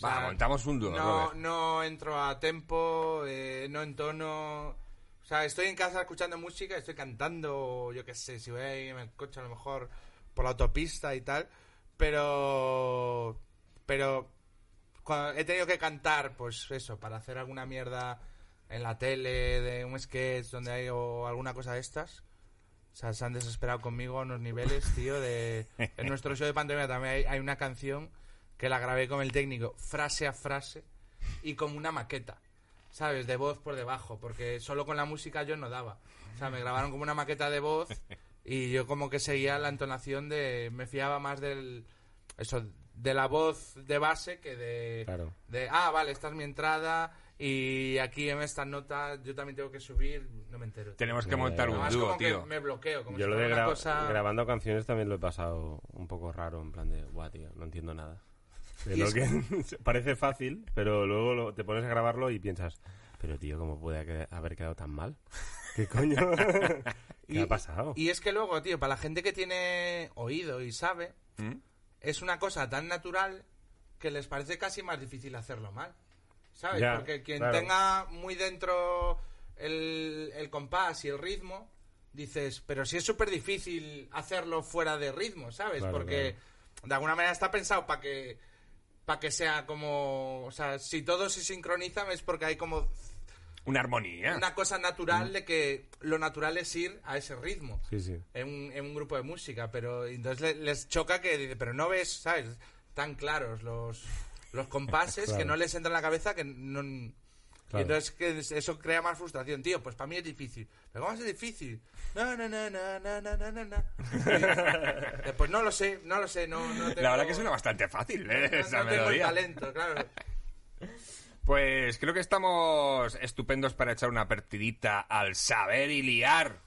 O Va, montamos un dúo, No, Robert. no entro a tempo, eh, no entono. O sea, estoy en casa escuchando música, estoy cantando, yo qué sé, si voy ahí en el coche a lo mejor por la autopista y tal. Pero. Pero. Cuando he tenido que cantar, pues eso, para hacer alguna mierda en la tele, de un sketch donde hay o alguna cosa de estas. O sea, se han desesperado conmigo a unos niveles, tío, de... En nuestro show de pandemia también hay una canción que la grabé con el técnico frase a frase y como una maqueta, ¿sabes? De voz por debajo, porque solo con la música yo no daba. O sea, me grabaron como una maqueta de voz y yo como que seguía la entonación de... Me fiaba más del... Eso, de la voz de base que de... Claro. De, ah, vale, esta es mi entrada y aquí en esta nota yo también tengo que subir, no me entero. tío. Tenemos que Ya, montar un. Además, dúo, como que tío. me bloqueo, como Yo si lo de gra- cosa... grabando canciones también lo he pasado un poco raro, en plan de, guau, tío, no entiendo nada. De Y lo es- que parece fácil, pero luego lo- te pones a grabarlo y piensas, pero tío, ¿cómo puede haber quedado tan mal? ¿Qué coño? ¿Qué ha pasado? Y es que luego, tío, para la gente que tiene oído y sabe, ¿Mm? es una cosa tan natural que les parece casi más difícil hacerlo mal. ¿Sabes? Ya, Porque quien claro. tenga muy dentro el, el compás y el ritmo, dices, pero si es súper difícil hacerlo fuera de ritmo, ¿sabes? Claro, Porque de alguna manera está pensado para que para que sea como, o sea, si todo se sincroniza es porque hay como Una armonía. una cosa natural de que lo natural es ir a ese ritmo Sí, sí. en un, en un grupo de música, pero entonces le- les choca que dice, pero no ves, ¿sabes? Tan claros los, los compases Claro. que no les entra en la cabeza que no, Claro. Y entonces eso crea más frustración, tío. Pues para mí es difícil. Pero ¿cómo es difícil? No, no, no, no, no, no, no, no. no. Pues no lo sé, no lo sé. No. La verdad que suena bastante fácil, ¿eh? No, Esa no. Pues creo que estamos estupendos para echar una partidita al saber y liar.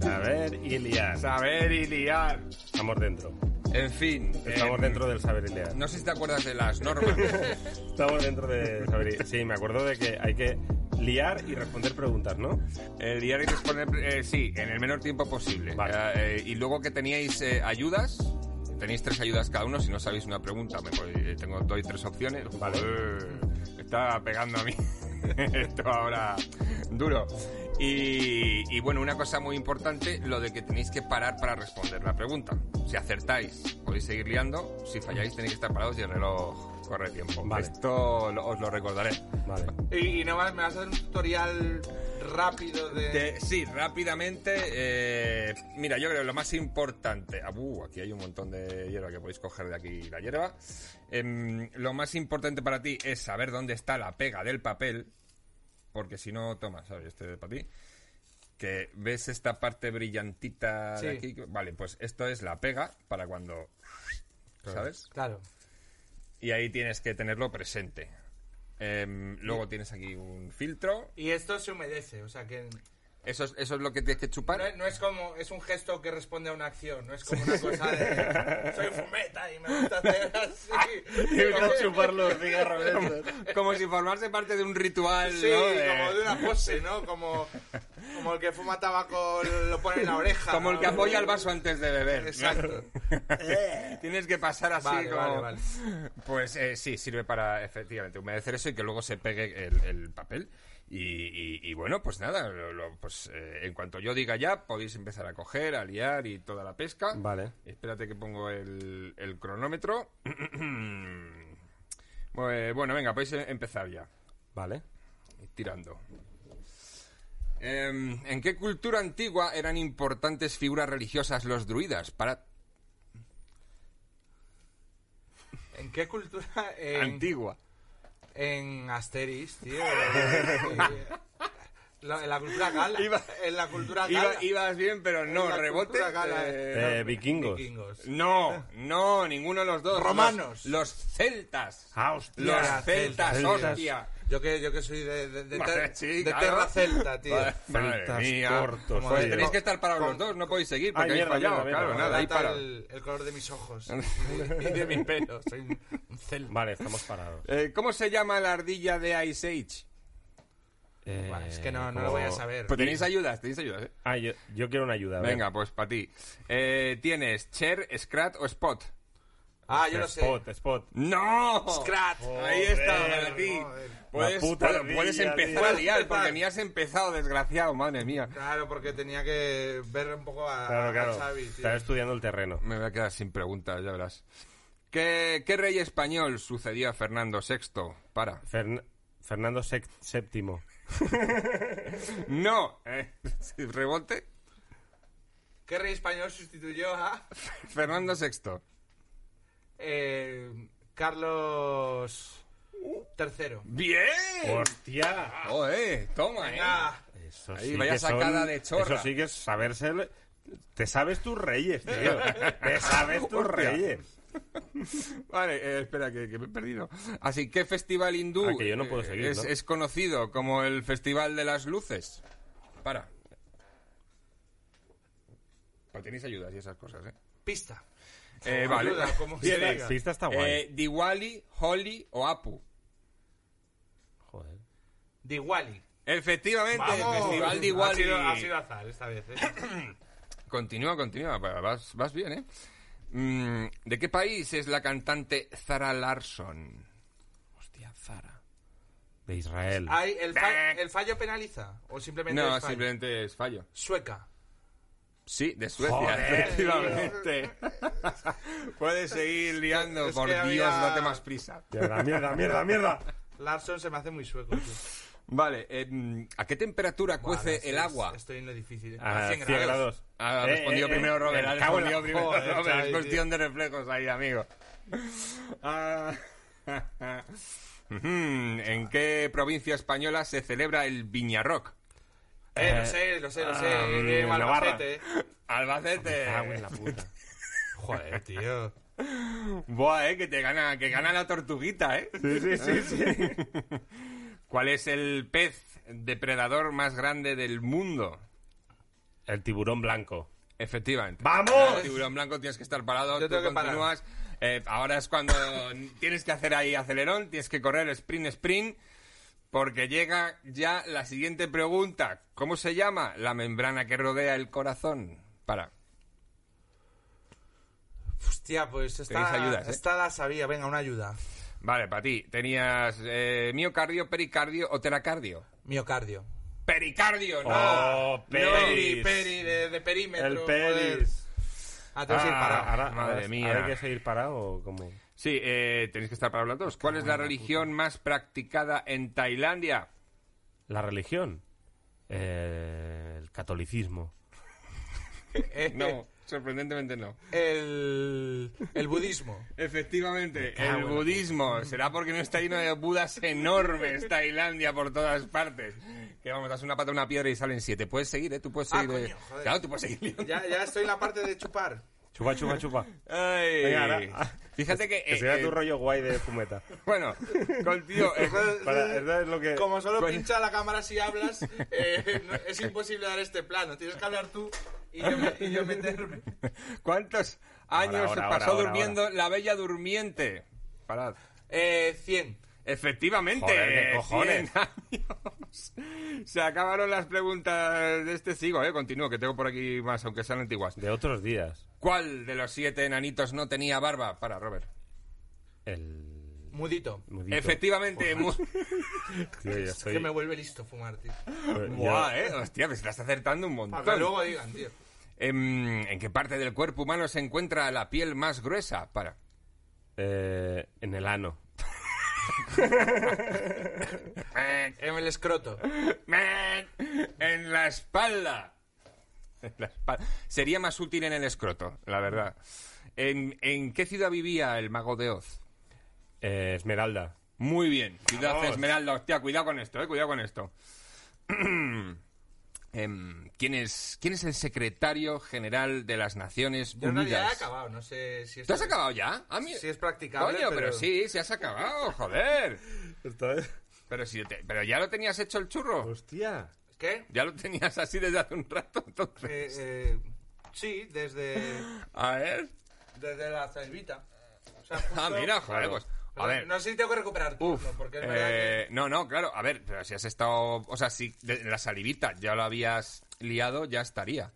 Saber y liar. Saber y liar. Estamos dentro. En fin. Estamos em, dentro del saber y liar. No sé si te acuerdas de las normas. Estamos dentro de saber y... Sí, me acuerdo de que hay que liar y responder preguntas, ¿no? El liar y responder, eh, sí, en el menor tiempo posible. Vale. Eh, eh, y luego que teníais eh, ayudas, tenéis tres ayudas cada uno. Si no sabéis una pregunta, me podéis- eh, tengo, doy tres opciones. Vale. Está pegando a mí esto ahora duro. Y, y bueno, una cosa muy importante, lo de que tenéis que parar para responder la pregunta. Si acertáis, podéis seguir liando. Si falláis, tenéis que estar parados y el reloj corre tiempo. Vale. Esto lo- os lo recordaré. Vale. Y, y no vas- me vas a hacer un tutorial rápido de... Sí, rápidamente. eh, mira, yo creo que lo más importante. ah, uh, aquí hay un montón de hierba que podéis coger de aquí la hierba. Em, lo más importante para ti es saber dónde está la pega del papel. Porque si no, toma, ¿sabes? Este para ti. Que ves esta parte brillantita de Sí. aquí. Vale, pues esto es la pega para cuando. ¿Sabes? Claro. Y ahí tienes que tenerlo presente. Em, luego tienes aquí un filtro. Y esto se humedece, o sea que... Eso es, eso es lo que tienes que chupar. No es, no es como, es un gesto que responde a una acción, no es como una cosa de soy fumeta y me gusta hacer así. Como- que chupar los cigarros estos. como si formase parte de un ritual, Sí, ¿no? De- como de una pose, ¿no? Como, como el que fuma tabaco lo pone en la oreja. como el que apoya el vaso antes de beber. Exacto. Tienes que pasar así Vale, como... vale, vale. Pues eh, sí, sirve para efectivamente humedecer eso y que luego se pegue el, el papel. Y, y- y bueno, pues nada, lo- lo- pues eh, en cuanto yo diga ya, podéis empezar a coger, a liar y toda la pesca. Vale. Espérate que pongo el, el cronómetro. Pues, bueno, venga, podéis eh, empezar ya. Vale. tirando. Em, ¿En qué cultura antigua eran importantes figuras religiosas los druidas? Para ¿En qué cultura? En, antigua. En Asteris, tío. Eh, la- en la cultura gala. Iba- en la cultura Iba- gala. ibas bien, pero En no, la rebote. cultura gala. eh, Eh, vikingos. Vikingos. no, no, ninguno de los dos. Romanos. Los, los celtas. Ah, hostia. Los Celtas, celtas, celtas. hostia. Yo que, yo que soy de, de, de, Madre, ter- sí, de claro. Terra Celta, tío. Celtas mía. cortos, Pues tenéis que estar parados los dos, no podéis seguir porque Ay, habéis mierda, fallado. mierda, claro, mierda. nada, ahí para. el, el color de mis ojos y de mi pelo. Soy un un celta. Vale, estamos parados. Eh, ¿Cómo se llama la ardilla de Ice Age? Eh, es que no, no como- lo voy a saber. Pues tenéis ayudas, tenéis ayudas, ¿eh? Ah, yo, yo quiero una ayuda. Venga, pues para ti. Eh, ¿Tienes Cher, Scrat o Spot? Ah, yo lo sé. Spot, spot. ¡No! Scrat. Ahí está, para ti. joder. Puedes, puta puedes- empezar tío. a liar, Puedes porque ni has empezado, desgraciado, madre mía. Claro, porque tenía que ver un poco a, Claro, a claro. Xavi, tío. Estaba estudiando el terreno. Me voy a quedar sin preguntas, ya verás. ¿Qué, qué rey español sucedió a Fernando VI? Para. Fern- Fernando VII. ¡No! Eh, ¿Rebote? ¿Qué rey español sustituyó a Fernando VI. Eh, Carlos III? ¡Bien! ¡Hostia! ¡Oh, eh! Toma, eh. Venga. Eso Ahí, sí vaya que son- sacada de chorra. Eso sí que es saberse... Te sabes tus reyes, tío. Te sabes tus Hostia. reyes. Vale, eh, espera, que, que me he perdido. Así, ¿qué festival hindú Ah, que yo no puedo eh, seguir, es, ¿no? es conocido como el Festival de las Luces? Para. Pues tenéis ayudas y esas cosas, ¿eh? Pista. Eh, vale. ayuda, se. Pista está guay. eh, Diwali, Holi o Apu. Joder. Diwali. Efectivamente, ¡Vamos! Festival Ha Diwali. sido, ha sido azar esta vez, ¿eh? Continúa, continúa, va- vas, vas bien, ¿eh? Mm, ¿De qué país es la cantante Zara Larson? Hostia, Zara. De Israel. Hay- el, fa- ¿El fallo penaliza? ¿O simplemente No, es fallo? simplemente es fallo. Sueca. Sí, de Suecia, Joder, efectivamente. Puedes seguir liando, es por Dios, había- date más prisa. Mierda, mierda, mierda, mierda. Larson se me hace muy sueco, tío. Vale, em, ¿a qué temperatura cuece el agua? Estoy en lo difícil. A A 100 100 grados. grados. Ha Eh, respondido eh, primero eh, Robert, ha respondido la- primero Joder, Robert, es cuestión de reflejos ahí, amigo. Ah, ¿En qué provincia española se celebra el Viñarrock? Eh, lo sé, lo sé, lo sé. ah, eh. Albacete. Albacete. Cago en la puta. Joder, tío. Buah, eh, que te gana, que gana la tortuguita, eh. Sí, sí, sí, sí. ¿Cuál es el pez depredador más grande del mundo? El tiburón blanco. Efectivamente. ¡Vamos! El tiburón blanco tienes que estar parado, Yo tú tengo que parar. continúas. Eh, ahora es cuando tienes que hacer ahí acelerón, tienes que correr sprint, sprint, porque llega ya la siguiente pregunta. ¿Cómo se llama la membrana que rodea el corazón? Para. Hostia, pues esta, ayudas, ¿eh? esta la sabía. Venga, una ayuda. Vale, para ti. ¿Tenías eh, miocardio, pericardio o teracardio? Miocardio. ¡Pericardio! ¡No! Oh, No. peris. Peri, peri, de, de perímetro. El joder. pelis. Ah, tengo que ir Ah, parado. Ahora, Madre mía. hay que seguir parado o cómo? Sí, eh, tenéis que estar para hablar todos. ¿Cuál es la religión más practicada en Tailandia? La religión. Eh, el catolicismo. Eh, No, sorprendentemente no. El, el budismo. Efectivamente, el budismo. Será porque no está lleno de budas enormes Tailandia por todas partes. Que vamos, das una pata a una piedra y salen siete. Puedes seguir, ¿eh? Tú puedes Ah, seguir. eh. coño, joder. Claro, tú puedes seguir. Ya, ya estoy en la parte de chupar. Chupa, chupa, chupa. Ay. Venga, ahora. Fíjate que... Que eh, sea eh, tu rollo guay de fumeta. Bueno, contigo... eh, Para, esto es lo que... Como solo Pues- pincha la cámara si hablas, eh, no- es imposible dar este plano. Tienes que hablar tú y yo, me- y yo meterme. ¿Cuántos años ahora, pasó ahora, durmiendo la bella durmiente? Parad. Eh, 100. Efectivamente. Joder, ¿qué cojones? 100 años. Se acabaron las preguntas de este sigo, eh. Continúo, que tengo por aquí más, aunque sean antiguas. De otros días. ¿Cuál de los siete enanitos no tenía barba? Para, Robert. El... Mudito. mudito. Efectivamente. mu- Tío, yo Es que me vuelve listo fumar, tío. Buah, eh. Hostia, me estás acertando un Para que montón. luego digan, tío. Em, ¿En qué parte del cuerpo humano se encuentra la piel más gruesa? Para. eh, en el ano. En el escroto. En la espalda. En la espalda. Sería más útil en el escroto, la verdad. ¿En, en qué ciudad vivía el mago de Oz? Eh, Esmeralda. Muy bien. Ciudad Vamos. Esmeralda. Hostia, cuidado con esto, eh. Cuidado con esto. Em, ¿quién, es, ¿Quién es el secretario general de las Naciones Yo en realidad he Unidas? acabado, no sé si es... ¿Tú has acabado ya? Ah, mira. Si es practicable, Coño, pero... pero- sí, sí has acabado, joder. Pero, si te- pero ya lo tenías hecho el churro. Hostia. ¿Qué? Ya lo tenías así desde hace un rato, entonces. Eh, eh, sí, desde, A ver. desde la salvita. O sea, justo- Ah, mira, joder, pues. A Pero ver. No sé si tengo que recuperar turno, Uf, porque es verdad eh, no, no, claro, a ver, pero si has estado, o sea, si de- en la salivita ya lo habías liado, ya estaría.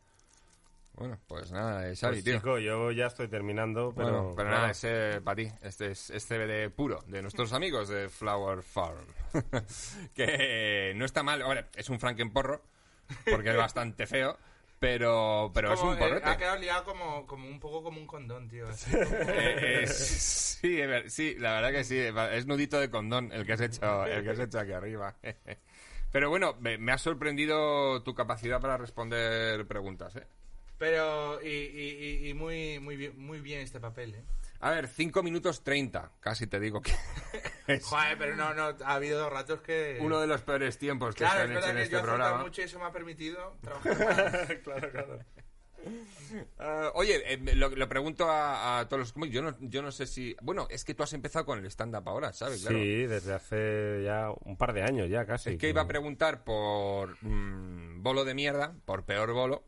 Bueno, pues nada, eh, Xavi, Pues, tío. chico, yo ya estoy terminando, pero... Bueno, pero nada, ese para ti, este es, es CBD puro, de nuestros amigos de Flower Farm. que no está mal, ahora, es un frankenporro, porque es bastante feo, pero, pero es como, un eh, porrete. ha quedado liado como, como un poco como un condón, tío. Eh, eh, sí, es sí, la verdad que sí. Es nudito de condón el que has hecho, el que has hecho aquí arriba. Pero bueno, me, me ha sorprendido tu capacidad para responder preguntas, ¿eh? Pero, y, y, y- y muy, muy, bien, muy bien este papel, ¿eh? A ver, 5 minutos 30. Casi te digo que es Joder, pero no, no, ha habido dos ratos que... uno de los peores tiempos que Claro, se es han hecho verdad en que este yo programa. mucho y eso me ha permitido trabajar claro, claro. Ah, oye, eh, lo, lo pregunto a, a todos los cómics. Yo no, yo no sé si. Bueno, es que tú has empezado con el stand-up ahora, ¿sabes? Claro. Sí, desde hace ya un par de años ya casi. Es que iba a preguntar por mm, bolo de mierda, por peor bolo.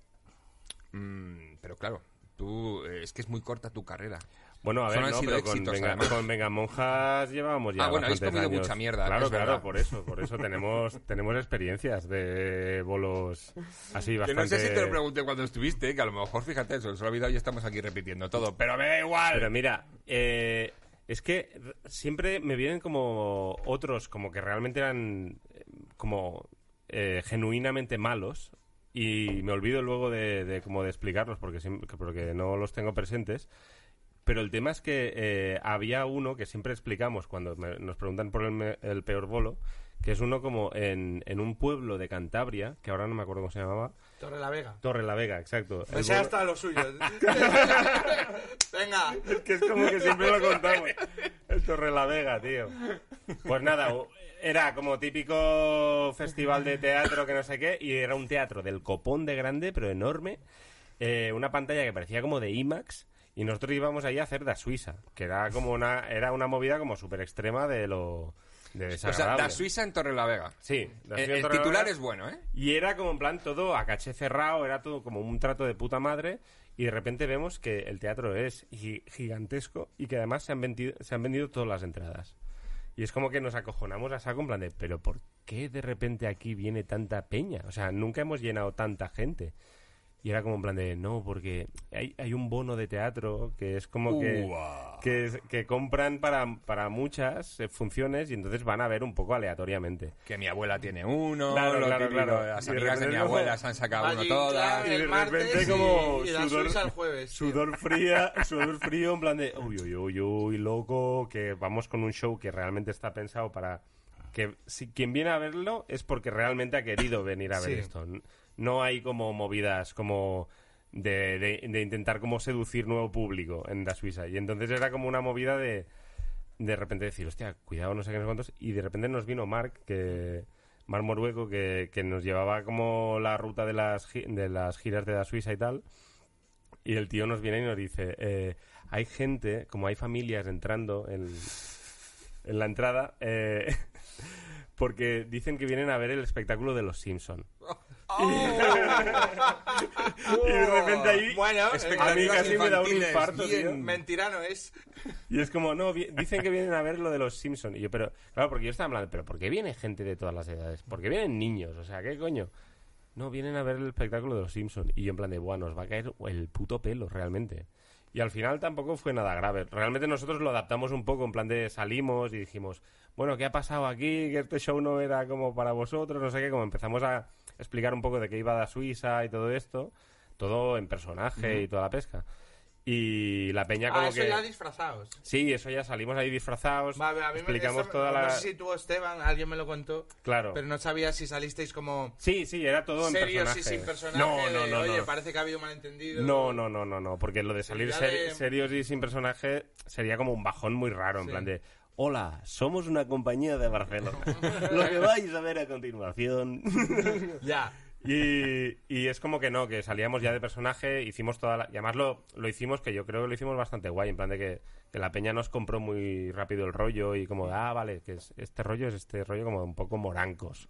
Mm, pero claro, tú eh, es que es muy corta tu carrera. Bueno, a ver, no, pero con éxitos, venga, además. con Venga Monjas llevábamos ya Ah, bueno, habéis comido años. mucha mierda, Claro, claro, verdad. por eso, por eso tenemos tenemos experiencias de bolos así Que bastante... no sé si te lo pregunté cuando estuviste, que a lo mejor, fíjate, eso se lo he olvidado y estamos aquí repitiendo todo. Pero me da igual. Pero mira, eh, es que siempre me vienen como otros, como que realmente eran eh, como eh, genuinamente malos y me olvido luego de, de como de explicarlos porque, porque no los tengo presentes. Pero el tema es que eh, había uno que siempre explicamos cuando me- nos preguntan por el, me- el peor bolo, que es uno como en, en un pueblo de Cantabria, que ahora no me acuerdo cómo se llamaba, Torre la Vega. Torre la Vega, exacto. El Ese bolo- hasta lo suyo. Venga. que es como que siempre lo contamos. Es Torre la Vega, tío. Pues nada, era como típico festival de teatro que no sé qué, y era un teatro del copón de grande, pero enorme. eh, una pantalla que parecía como de IMAX, y nosotros íbamos ahí a hacer Da Suiza, que era como una, era una movida como súper extrema de lo de O sea, da Suiza en Torre la Vega. Sí, Da El, la titular Vega. es bueno, ¿eh? Y era como en plan todo a caché cerrado, era todo como un trato de puta madre. Y de repente vemos que el teatro es gi- gigantesco y que además se han, vendido, se han vendido todas las entradas. Y es como que nos acojonamos a saco en plan de, pero ¿por qué de repente aquí viene tanta peña? O sea, nunca hemos llenado tanta gente. Y era como en plan de, no, porque hay, hay un bono de teatro que es como que, que, compran para, para muchas eh, funciones y entonces van a ver un poco aleatoriamente. Que mi abuela tiene uno, Claro, lo claro, típico, claro. las de amigas de mi abuela se han sacado uno todas. Y de repente como y, sudor- jueves. Sudor fría, sudor frío, en plan de uy, uy, uy, uy, loco, que vamos con un show que realmente está pensado para que si quien viene a verlo es porque realmente ha querido venir a ver Sí. esto. No hay como movidas como de, intentar como seducir nuevo público en la Suiza. Y entonces era como una movida de de repente decir, hostia, cuidado, no sé qué, no sé cuántos. Y de repente nos vino Mark, que Mark Morueco, que, que nos llevaba como la ruta de las, de las giras de la Suiza y tal. Y el tío nos viene y nos dice, eh, hay gente, como hay familias entrando en, en la entrada, eh, porque dicen que vienen a ver el espectáculo de los Simpson. Y de repente ahí Bueno, a mí casi me da un infarto, tío. bien. Mentira no es. Y es como, no, dicen que vienen a ver lo de los Simpson Y yo, pero, claro, porque yo estaba hablando, pero ¿por qué viene gente de todas las edades? ¿Por qué vienen niños? O sea, ¿qué coño? No, vienen a ver el espectáculo de los Simpson Y yo en plan de, bueno, nos va a caer el puto pelo, realmente. Y al final tampoco fue nada grave. Realmente nosotros lo adaptamos un poco, en plan de salimos y dijimos, bueno, ¿qué ha pasado aquí? Que este show no era como para vosotros, no sé qué. Como empezamos a explicar un poco de qué iba da Suiza y todo esto, todo en personaje y toda la pesca. Y la peña como Ah, eso que... ya disfrazados. Sí, eso ya salimos ahí disfrazados, Va, a a mí me- explicamos esto- toda no la... sé si tú, Esteban, alguien me lo contó, Claro. pero no sabía si salisteis como Sí, sí, era todo en serios personaje. y sin personaje. No, de, no, no, Oye, no. parece que ha habido malentendido. No, no, no, no, no, porque lo de salir Ya seri- de- serios y sin personaje sería como un bajón muy raro, en Sí. plan de, hola, somos una compañía de Barcelona. lo que vais a ver a continuación. Ya. y, y es como que no, que salíamos ya de personaje, hicimos toda la... Y además lo, lo hicimos, que yo creo que lo hicimos bastante guay, en plan de que, que la peña nos compró muy rápido el rollo y como, ah, vale, que es, este rollo es este rollo como un poco morancos.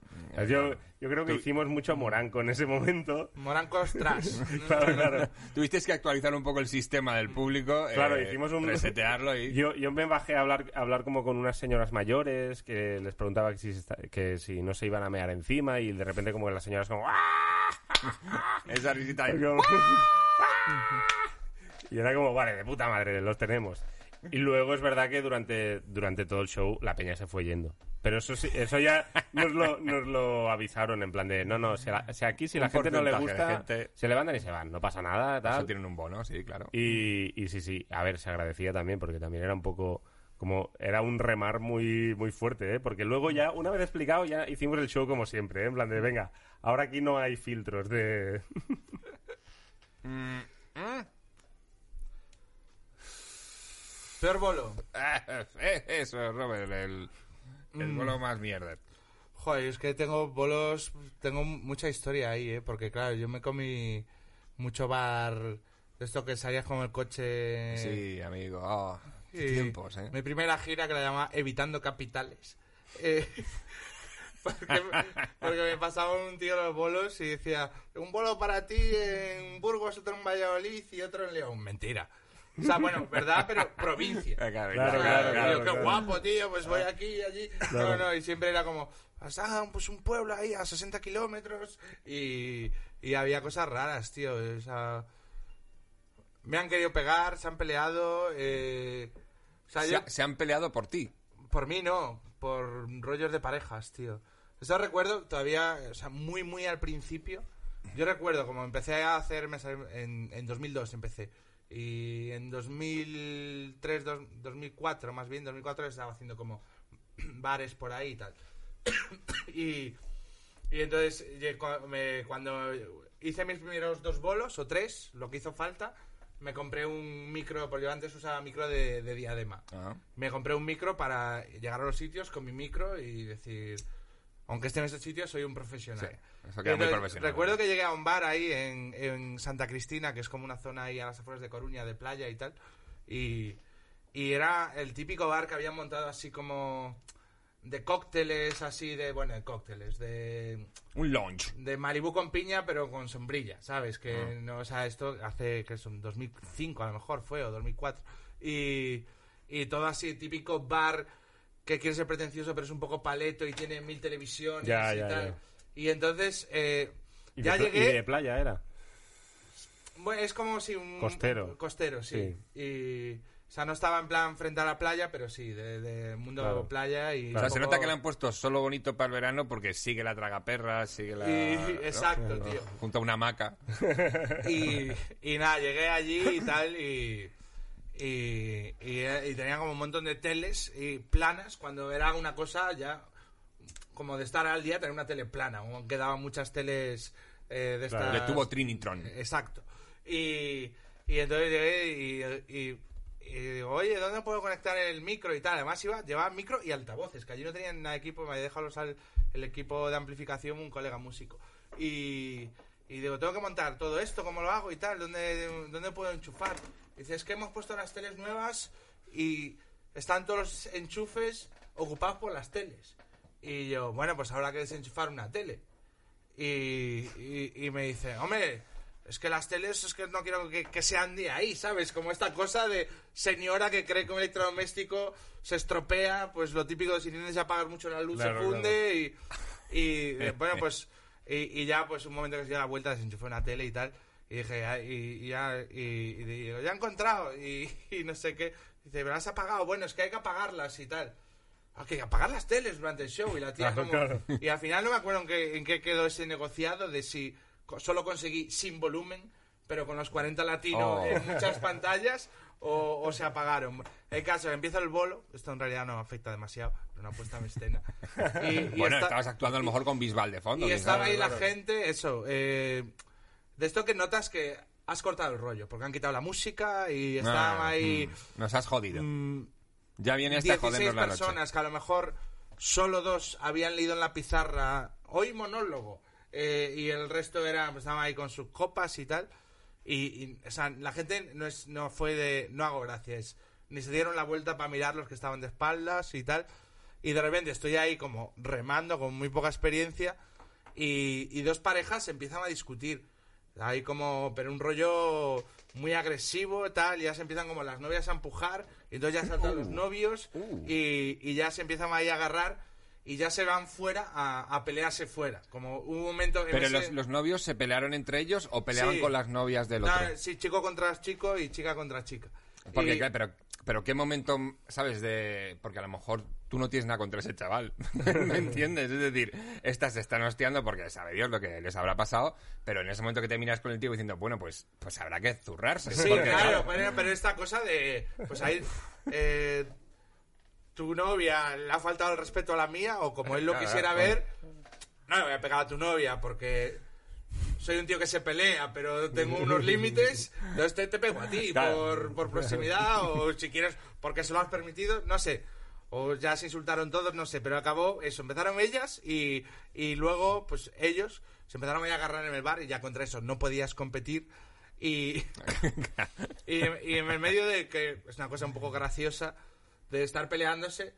Yo, yo creo que hicimos mucho moranco en ese momento. Morancos tras. Claro, claro. Tuvisteis que actualizar un poco el sistema del público. Claro, eh, hicimos un... Resetearlo y... Yo, yo me bajé a hablar, a hablar como con unas señoras mayores que les preguntaba que si, que si no se iban a mear encima y de repente como que las señoras como... "¡Ah!". Esa risita ahí. Como- y era como, vale, de puta madre, los tenemos. Y luego es verdad que durante, durante todo el show la peña se fue yendo. Pero eso sí, eso ya nos lo, nos lo avisaron en plan de, no, no, si, la- si aquí si la Un gente no le porcentaje de gusta, gente- se levantan y se van, no pasa nada, tal. Eso tienen un bono, sí, claro. Y, y sí, sí, a ver, se agradecía también porque también era un poco como era un remar muy muy fuerte, ¿eh? Porque luego ya, una vez explicado, ya hicimos el show como siempre, ¿eh? En plan de, venga, ahora aquí no hay filtros de... Mm, mm. Peor bolo. Eso, Robert, el, el Mm. bolo más mierda. Joder, es que tengo bolos, tengo mucha historia ahí, ¿eh? Porque claro, yo me comí mucho bar, de esto que salías con el coche... Sí, amigo. oh, qué Y tiempos, ¿eh? Mi primera gira que la llamaba Evitando Capitales. Eh, porque, porque me pasaba un tío los bolos y decía, un bolo para ti en Burgos, otro en Valladolid y otro en León. Mentira. O sea, bueno, verdad, pero provincia. Claro, Claro, claro, qué guapo, tío, pues voy aquí y allí. No, no, y siempre era como, ah, pues un pueblo ahí a 60 kilómetros y, y había cosas raras, tío. O sea, me han querido pegar, se han peleado. Eh, o sea, Se, yo, se han peleado por ti. por mí no, por rollos de parejas, tío. Eso recuerdo todavía, o sea, muy, muy al principio. Yo recuerdo como empecé a hacer, me sal- en, en 2002 empecé. Y en 2003, dos- 2004, más bien, 2004 estaba haciendo como bares por ahí y tal. y, y entonces, me- cuando hice mis primeros dos bolos, o tres, lo que hizo falta, me compré un micro, porque yo antes usaba micro de, de diadema. Ah. Me compré un micro para llegar a los sitios con mi micro y decir, aunque esté en ese sitio, soy un profesional. Sí, eso queda muy profesional. Recuerdo que llegué a un bar ahí en, en Santa Cristina, que es como una zona ahí a las afueras de Coruña, de playa y tal. Y, y era el típico bar que habían montado así como de cócteles, así de, bueno, de cócteles, de, Un launch. de Malibu con piña, pero con sombrilla, ¿sabes? Que Ah. no, o sea, esto hace que son 2005 a lo mejor fue, o 2004. Y, y todo así, típico bar que quiere ser pretencioso, pero es un poco paleto y tiene mil televisiones Ya, y ya, tal. ya. Y entonces, eh, Y ya de, llegué. y de playa era. Bueno, es como si un. Costero. costero, sí. Y. O sea, no estaba en plan frente a la playa, pero sí, de, de mundo Claro. playa y. O sea, se nota que le han puesto solo bonito para el verano porque sigue la tragaperra, sigue la... Y- ¿no? exacto, tío. Junto a una hamaca. Y, y nada, llegué allí y tal y, y, y, y tenía como un montón de teles y planas cuando era una cosa ya como de estar al día tener una tele plana, aunque daban muchas teles eh, de Claro. estas... Le tuvo Trinitron. Exacto. Y, y entonces llegué y, digo, oye, ¿dónde puedo conectar el micro y tal? Además iba, llevaba micro y altavoces, que allí no tenían nada de equipo, me había dejado al- el equipo de amplificación un colega músico. Y, y digo, tengo que montar todo esto, ¿cómo lo hago y tal? ¿Dónde, dónde puedo enchufar? Y dice, es que hemos puesto las teles nuevas y están todos los enchufes ocupados por las teles. Y yo, bueno, pues habrá que desenchufar una tele. Y, y- y me dice, hombre, es que las teles es que no quiero que, que sean de ahí, ¿sabes? Como esta cosa de señora que cree que un electrodoméstico se estropea, pues lo típico de si tienes que apagar mucho la luz Claro, se funde y, y, eh, bueno, pues y, y ya pues un momento que se dio la vuelta desenchufé una tele y tal y dije, ah, y, y ya y, y digo, ya he encontrado y, no sé qué. Dice, ¿me las has apagado? Bueno, es que hay que apagarlas y tal. Ah, que apagar las teles durante el show y la tía Claro, como... claro. Y al final no me acuerdo en qué, en qué quedó ese negociado de si solo conseguí sin volumen, pero con los 40 latinos Oh. en muchas pantallas, o, o se apagaron. El caso, empieza el bolo, esto en realidad no afecta demasiado, pero una puesta en escena. Y, y bueno, está- estabas actuando a lo mejor con Bisbal de fondo. y estaba ahí la claro. gente, eso, eh, de esto que notas que has cortado el rollo, porque han quitado la música y estaban Ah, ahí... mm, Nos has jodido. mm, ya viene esta a 16 jodernos la noche. personas que a lo mejor solo dos habían leído en la pizarra hoy monólogo eh, y el resto era pues, estaban ahí con sus copas y tal y, y, o sea, la gente no es no fue de no hago gracias ni se dieron la vuelta para mirar los que estaban de espaldas y tal y de repente estoy ahí como remando con muy poca experiencia y, y dos parejas empiezan a discutir Hay como, pero un rollo muy agresivo, tal, y ya se empiezan como las novias a empujar, y entonces ya saltan Uh. los novios, y, y ya se empiezan ahí a agarrar, y ya se van fuera a, a pelearse fuera. Como un momento en Pero ese- los, los novios se pelearon entre ellos o peleaban Sí. con las novias del No, otro. sí, chico contra chico y chica contra chica. Porque, Y- claro, pero, pero qué momento, ¿sabes? de Porque a lo mejor tú no tienes nada contra ese chaval. ¿Me entiendes? Es decir, estas se están hostiando porque sabe Dios lo que les habrá pasado, pero en ese momento que te miras con el tío diciendo, bueno, pues, pues habrá que zurrarse. Sí, porque, claro, pero, pero esta cosa de. Pues ahí. eh, tu novia le ha faltado el respeto a la mía, o como él lo Claro, quisiera claro. ver, no le voy a pegar a tu novia porque soy un tío que se pelea, pero tengo unos límites, entonces te, te pego a ti Claro. por, por proximidad, o si quieres, porque se lo has permitido, no sé. O ya se insultaron todos, no sé, pero acabó eso. Empezaron ellas y, y luego, pues ellos se empezaron a agarrar en el bar y ya contra eso no podías competir. Y, y, y en el medio de que es una cosa un poco graciosa de estar peleándose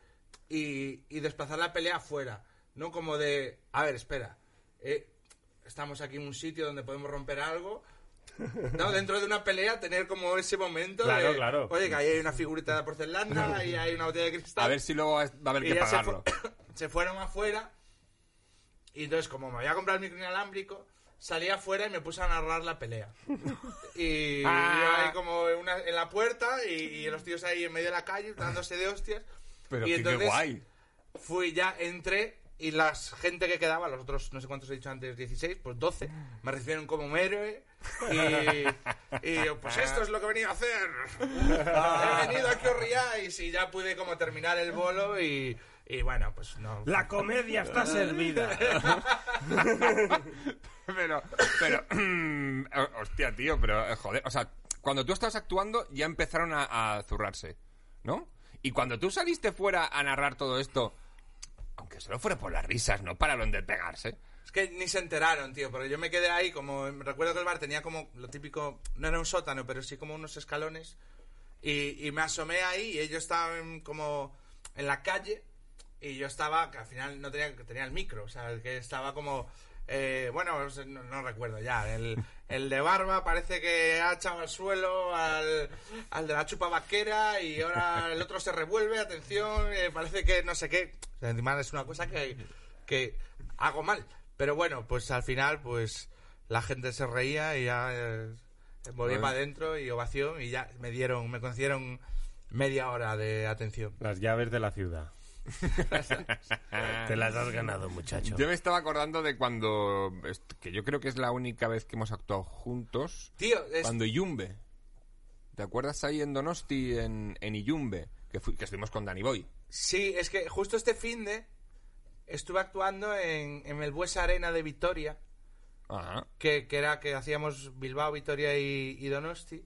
y, y desplazar la pelea afuera, ¿no? Como de, a ver, espera, eh, estamos aquí en un sitio donde podemos romper algo. No, dentro de una pelea tener como ese momento Claro, de, claro. oye, que ahí hay una figurita de porcelana y hay una botella de cristal. A ver si luego va a haber que ya se, pagarlo. fu- se fueron afuera y entonces como me había comprado el micro inalámbrico salí afuera y me puse a narrar la pelea y Ah. yo ahí como en, una- en la puerta y, y los tíos ahí en medio de la calle dándose de hostias Pero y qué, qué entonces guay. fui ya entré y la gente que quedaba los otros no sé cuántos he dicho antes 16 pues 12 me recibieron como un héroe y, y yo, pues esto es lo que he venido a hacer he venido a que os riáis y ya pude como terminar el bolo y, y bueno pues no La comedia está servida. Pero, pero, hostia, tío, pero, eh, joder, o sea, cuando tú estabas actuando ya empezaron a, a zurrarse, ¿no? Y cuando tú saliste fuera a narrar todo esto, aunque solo fuera por las risas, no pararon de pegarse. Es que ni se enteraron, tío, porque yo me quedé ahí como... Recuerdo que el bar tenía como lo típico... No era un sótano, pero sí como unos escalones. Y, y me asomé ahí y ellos estaban como en la calle y yo estaba, que al final no tenía, tenía el micro, o sea, que estaba como... eh, bueno, no, no recuerdo ya. El, de barba parece que ha echado al suelo al, de la chupa vaquera y ahora el otro se revuelve, atención, eh, parece que no sé qué. Encima es una cosa que hago mal. Pero bueno, pues al final, pues la gente se reía y ya eh, volví Bueno. para adentro y ovación y ya me dieron, me concedieron media hora de atención. Las llaves de la ciudad. Te las has ganado, muchacho. Yo me estaba acordando de cuando, que yo creo que es la única vez que hemos actuado juntos, Tío, es- cuando Iyumbe. ¿Te acuerdas ahí en Donosti, en, en Iyumbe? Que, fui- que estuvimos con Danny Boy. Sí, es que justo este fin de estuve actuando en, en el Buesa Arena de Vitoria, Ajá. que, que era que hacíamos Bilbao, Vitoria y, y Donosti.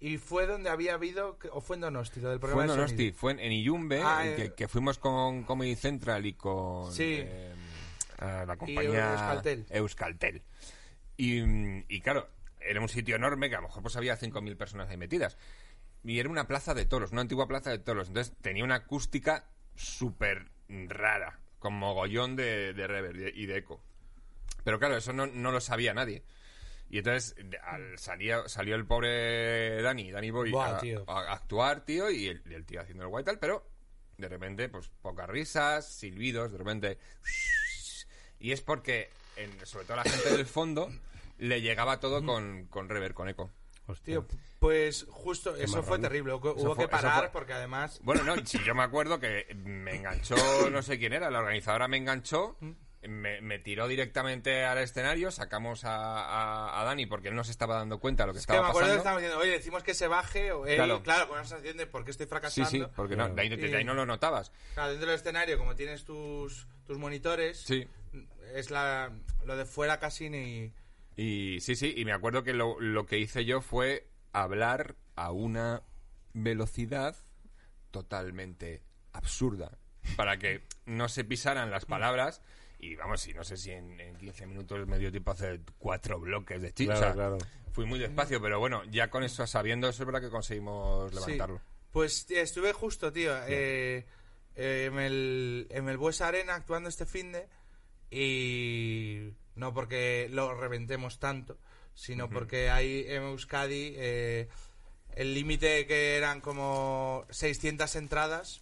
Y fue donde había habido, o fue en Donosti, lo del Fue programa en de Donosti, fue en, en Iyumbe, Ah, en que, eh. que fuimos con Comedy Central y con Sí. eh, a la compañía Euskaltel. Euskaltel. Y, y claro, era un sitio enorme que a lo mejor pues había 5.000 personas ahí metidas. Y era una plaza de toros, una antigua plaza de toros. Entonces tenía una acústica súper rara, con mogollón de, de reverb y de- eco. Pero claro, eso no, no lo sabía nadie. Y entonces al, salía, salió el pobre Dani, Dani Boy, Buah, a, tío. a actuar, tío, y el, tío haciendo el guay tal, pero de repente, pues pocas risas, silbidos, de repente... Y es porque, en- sobre todo a la gente del fondo, le llegaba todo con, con reverb, con eco. Hostia. Tío, pues justo, eso marrón. fue terrible. Hubo, Eso hubo fue- que parar fue- porque además... Bueno, no, si yo me acuerdo que me enganchó, no sé quién era, la organizadora me enganchó, me, me tiró directamente al escenario, sacamos a, a- a Dani porque él no se estaba dando cuenta de lo que Es que estaba me acuerdo que pasando. estábamos diciendo, oye, decimos que se baje, o él, Claro. claro, con esa sensación de por qué estoy Sí, fracasando. sí, porque no, de ahí no lo notabas. Claro, dentro del escenario, como tienes tus, tus monitores, Sí. es la, lo de fuera casi ni... Y sí, sí, y me acuerdo que lo, lo que hice yo fue hablar a una velocidad totalmente absurda para que no se pisaran las palabras y vamos, y no sé si en, en 15 minutos me dio tiempo a hacer cuatro bloques de. Claro, claro. Fui muy despacio, pero bueno, ya con eso, sabiendo eso, es verdad que conseguimos levantarlo. Sí. Pues estuve justo, tío, eh, eh, en, el, en el Buesa Arena actuando este fin de y no porque lo reventemos tanto, sino porque ahí en Euskadi eh, el límite que eran como 600 entradas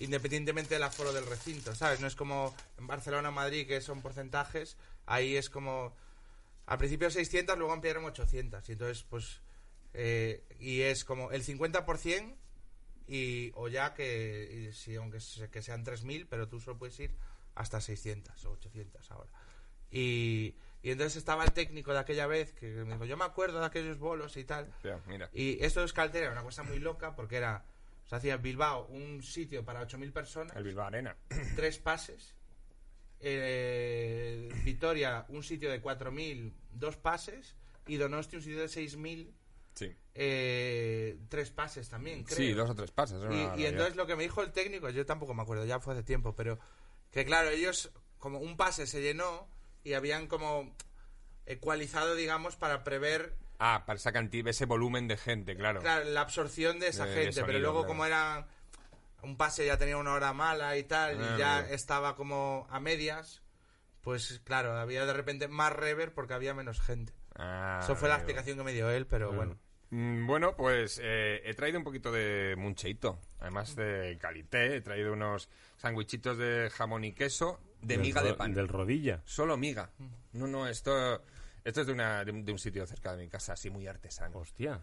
independientemente del aforo del recinto, ¿sabes? No es como en Barcelona o Madrid que son porcentajes, ahí es como al principio 600, luego ampliaron 800 y entonces pues eh, y es como el 50% y o ya que y si aunque se- que sean 3000, pero tú solo puedes ir hasta 600 o 800 ahora. Y, y entonces estaba el técnico de aquella vez que me dijo, yo me acuerdo de aquellos bolos y tal. Mira, mira. Y esto de Euskaltel era una cosa muy loca porque era, se hacía Bilbao un sitio para 8.000 personas, El Bilbao Arena. tres pases. Eh, Vitoria, un sitio de 4.000, dos pases. Y Donosti, un sitio de 6.000, Sí. eh, tres pases también, creo. Sí, dos o tres pases. Y, entonces lo que me dijo el técnico, yo tampoco me acuerdo, ya fue hace tiempo, pero que claro, ellos, como un pase se llenó y habían como ecualizado, digamos, para prever Ah, para esa cantidad, ese volumen de gente, claro. claro, la absorción de esa De- de gente, sonido, pero luego claro. como era un pase ya tenía una hora mala y tal, Ah, y ya amigo. estaba como a medias, pues claro, había de repente más rever porque había menos gente. Ah, Eso fue la explicación que me dio él, pero bueno. Mm, Bueno, pues eh, he traído un poquito de muncheito, además de calité. He traído unos sandwichitos de jamón y queso de Del miga de pan. Del rodilla. Solo miga. No, no, esto, esto es de, una, de, un, de un sitio cerca de mi casa, así muy artesano. Hostia.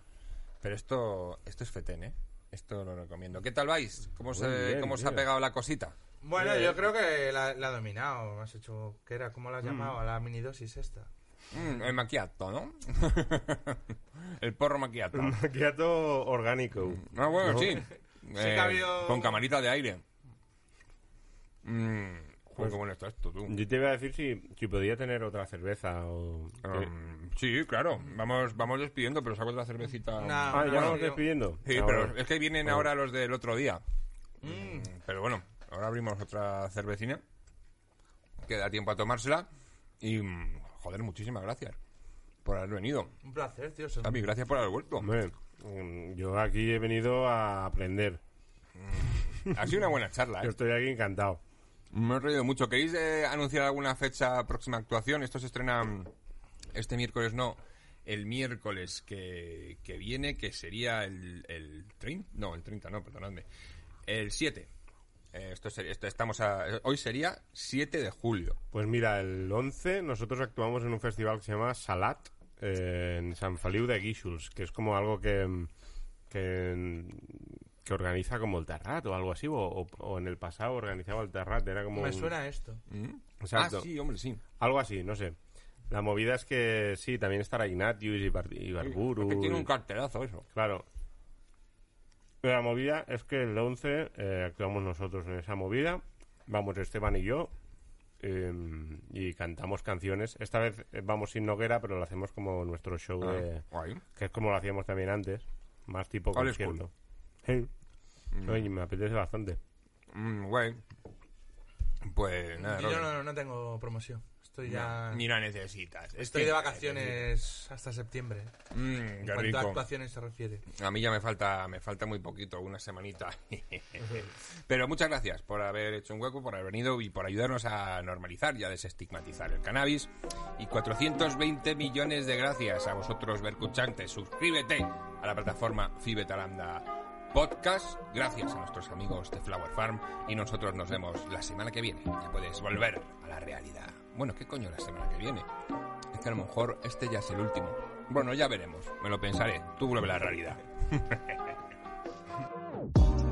Pero esto, esto es fetén, ¿eh? Esto lo recomiendo. ¿Qué tal vais? ¿Cómo, se, bien, cómo se ha pegado la cosita? Bueno, yo creo que la, la ha dominado. Me has hecho. ¿Qué era? ¿Cómo la has llamado? A la minidosis esta. Mm, el macchiato, ¿no? el porro macchiato. Maquiato orgánico. Ah, bueno, ¿No? sí. Eh, que ha habido- Con camarita de aire. Mm, Joder, qué bueno está esto, tú. Yo te iba a decir si, si podía tener otra cerveza o... Um, sí, claro. Vamos, vamos despidiendo, pero saco otra cervecita. No, ah, ya no, vamos yo- despidiendo. Sí, Ah, pero es que vienen Bueno. ahora los del otro día. Mm, Pero bueno, ahora abrimos otra cervecina. Que da tiempo a tomársela. Y, mm, joder, muchísimas gracias por haber venido. Un placer, tío. Xavi, gracias por haber vuelto. Hombre, mm, yo aquí he venido a aprender. Ha sido una buena charla, Yo ¿eh? estoy aquí encantado. Me he reído mucho. ¿Queréis eh, anunciar alguna fecha próxima actuación? Esto se estrena mm, este miércoles, no. El miércoles que, que viene, que sería el, el 30. No, el 30, no, perdonadme. El 7. Eh, esto, sería- esto estamos a- hoy sería 7 de julio. Pues mira, el 11 nosotros actuamos en un festival que se llama Salat, eh, en San Feliu de Guíxols, que es como algo que, que, que organiza como el Terrat o algo así, o, o- o en el pasado organizaba el Terrat, era como... Me un- suena esto. ¿Mm? Exacto. Ah, sí, hombre, sí. Algo así, no sé. La movida es que sí, también estará Ignatius y, Bar- y Barburu. Es que tiene un cartelazo eso. Claro. La movida es que el 11 eh, actuamos nosotros en esa movida. Vamos Esteban y yo. eh, y cantamos canciones. Esta vez eh, vamos sin Noguera, pero lo hacemos como nuestro show Ah, de... guay. Que es como lo hacíamos también antes. Más tipo concierto. Sí. Oye, me apetece bastante. Mm, guay. Pues nada, Yo Robert. no, no tengo promoción. Estoy ya... Ni la necesitas. Es Estoy que- de vacaciones hasta septiembre. Mm, En qué cuanto a rico. actuaciones se refiere. A mí ya me falta, me falta muy poquito, una semanita. Pero muchas gracias por haber hecho un hueco, por haber venido y por ayudarnos a normalizar y a desestigmatizar el cannabis. Y 420 millones de gracias a vosotros, Bercuchantes. Suscríbete a la plataforma Fibetalanda podcast, gracias a nuestros amigos de Flower Farm. Y nosotros nos vemos la semana que viene. Ya puedes volver a la realidad. Bueno, ¿qué coño la semana que viene? Es que a lo mejor este ya es el último. Bueno, ya veremos. Me lo pensaré. Tú vuelve a la realidad.